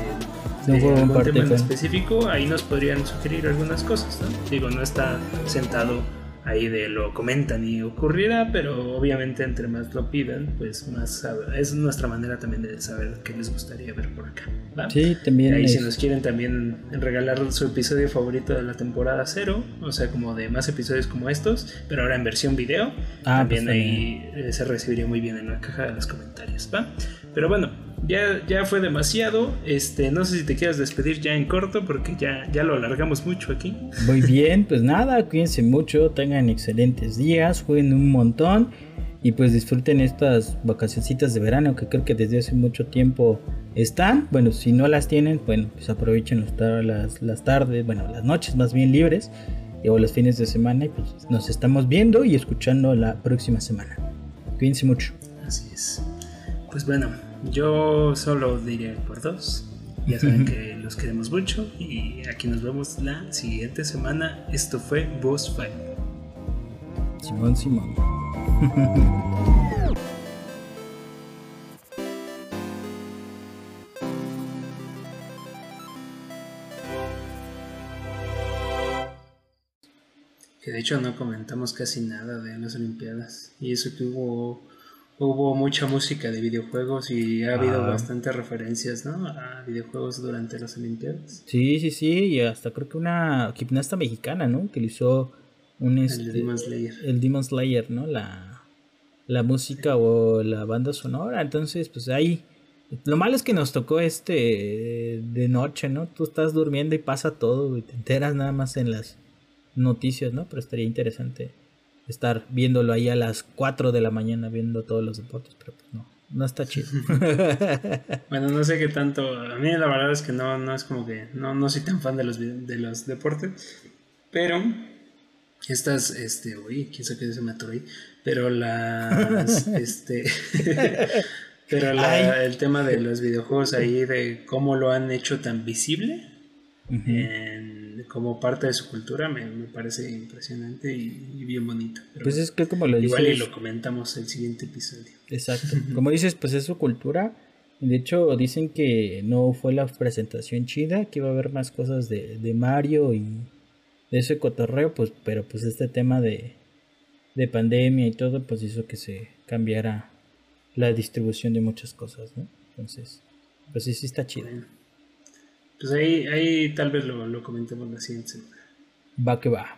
algún tema en específico, ahí nos podrían sugerir algunas cosas. Digo, no está sentado ahí de lo comentan y ocurrirá, pero obviamente entre más lo piden, pues más es nuestra manera también de saber qué les gustaría ver por acá. Sí, también. Ahí si nos quieren también regalar su episodio favorito de la temporada cero, o sea, como de más episodios como estos, pero ahora en versión video, ah, pues también ahí eh, se recibiría muy bien en la caja de los comentarios, ¿va? Pero bueno, ya, ya fue demasiado. Este, no sé si te quieras despedir ya en corto porque ya, ya lo alargamos mucho aquí. Muy bien, pues nada, cuídense mucho, tengan excelentes días, jueguen un montón y pues disfruten estas vacacioncitas de verano que creo que desde hace mucho tiempo están. Bueno, si no las tienen, bueno, pues aprovechen las, las tardes, bueno, las noches más bien libres o los fines de semana y pues nos estamos viendo y escuchando la próxima semana. Cuídense mucho. Así es. Pues bueno, yo solo diría por dos. Ya saben que los queremos mucho y aquí nos vemos la siguiente semana. Esto fue Boss Fight. Simón Simón. que de hecho no comentamos casi nada de las Olimpiadas. Y eso que hubo hubo mucha música de videojuegos y ha habido bastantes referencias, ¿no? A videojuegos durante las Olimpiadas. Sí, sí, sí, y hasta creo que una gimnasta mexicana, ¿no? Utilizó un el este, Demon Slayer. el Demon Slayer, ¿no? La, la música o la banda sonora. Entonces, pues ahí. Lo malo es que nos tocó este de noche, ¿no? Tú estás durmiendo y pasa todo y te enteras nada más en las noticias, ¿no? Pero estaría interesante estar viéndolo ahí a las 4 de la mañana viendo todos los deportes, pero pues no, no está chido. *laughs* bueno, no sé qué tanto, a mí la verdad es que no, no es como que, no, no soy tan fan de los, de los deportes, pero estas, este, uy, quién sabe qué se me atoró ahí, pero las, *laughs* este, *laughs* pero la, el tema de los videojuegos ahí, de cómo lo han hecho tan visible, como parte de su cultura me, parece impresionante y, bien bonito. pues es que como lo dices... Igual y lo comentamos el siguiente episodio. Exacto. *laughs* como dices, pues es su cultura. De hecho, dicen que no fue la presentación chida, que iba a haber más cosas de, de Mario y de ese cotorreo, pues, pero pues este tema de, de pandemia y todo, pues hizo que se cambiara la distribución de muchas cosas, ¿no? Entonces, pues sí, sí está chido. Pues ahí, ahí tal vez lo, lo comentemos la siguiente. Va que va.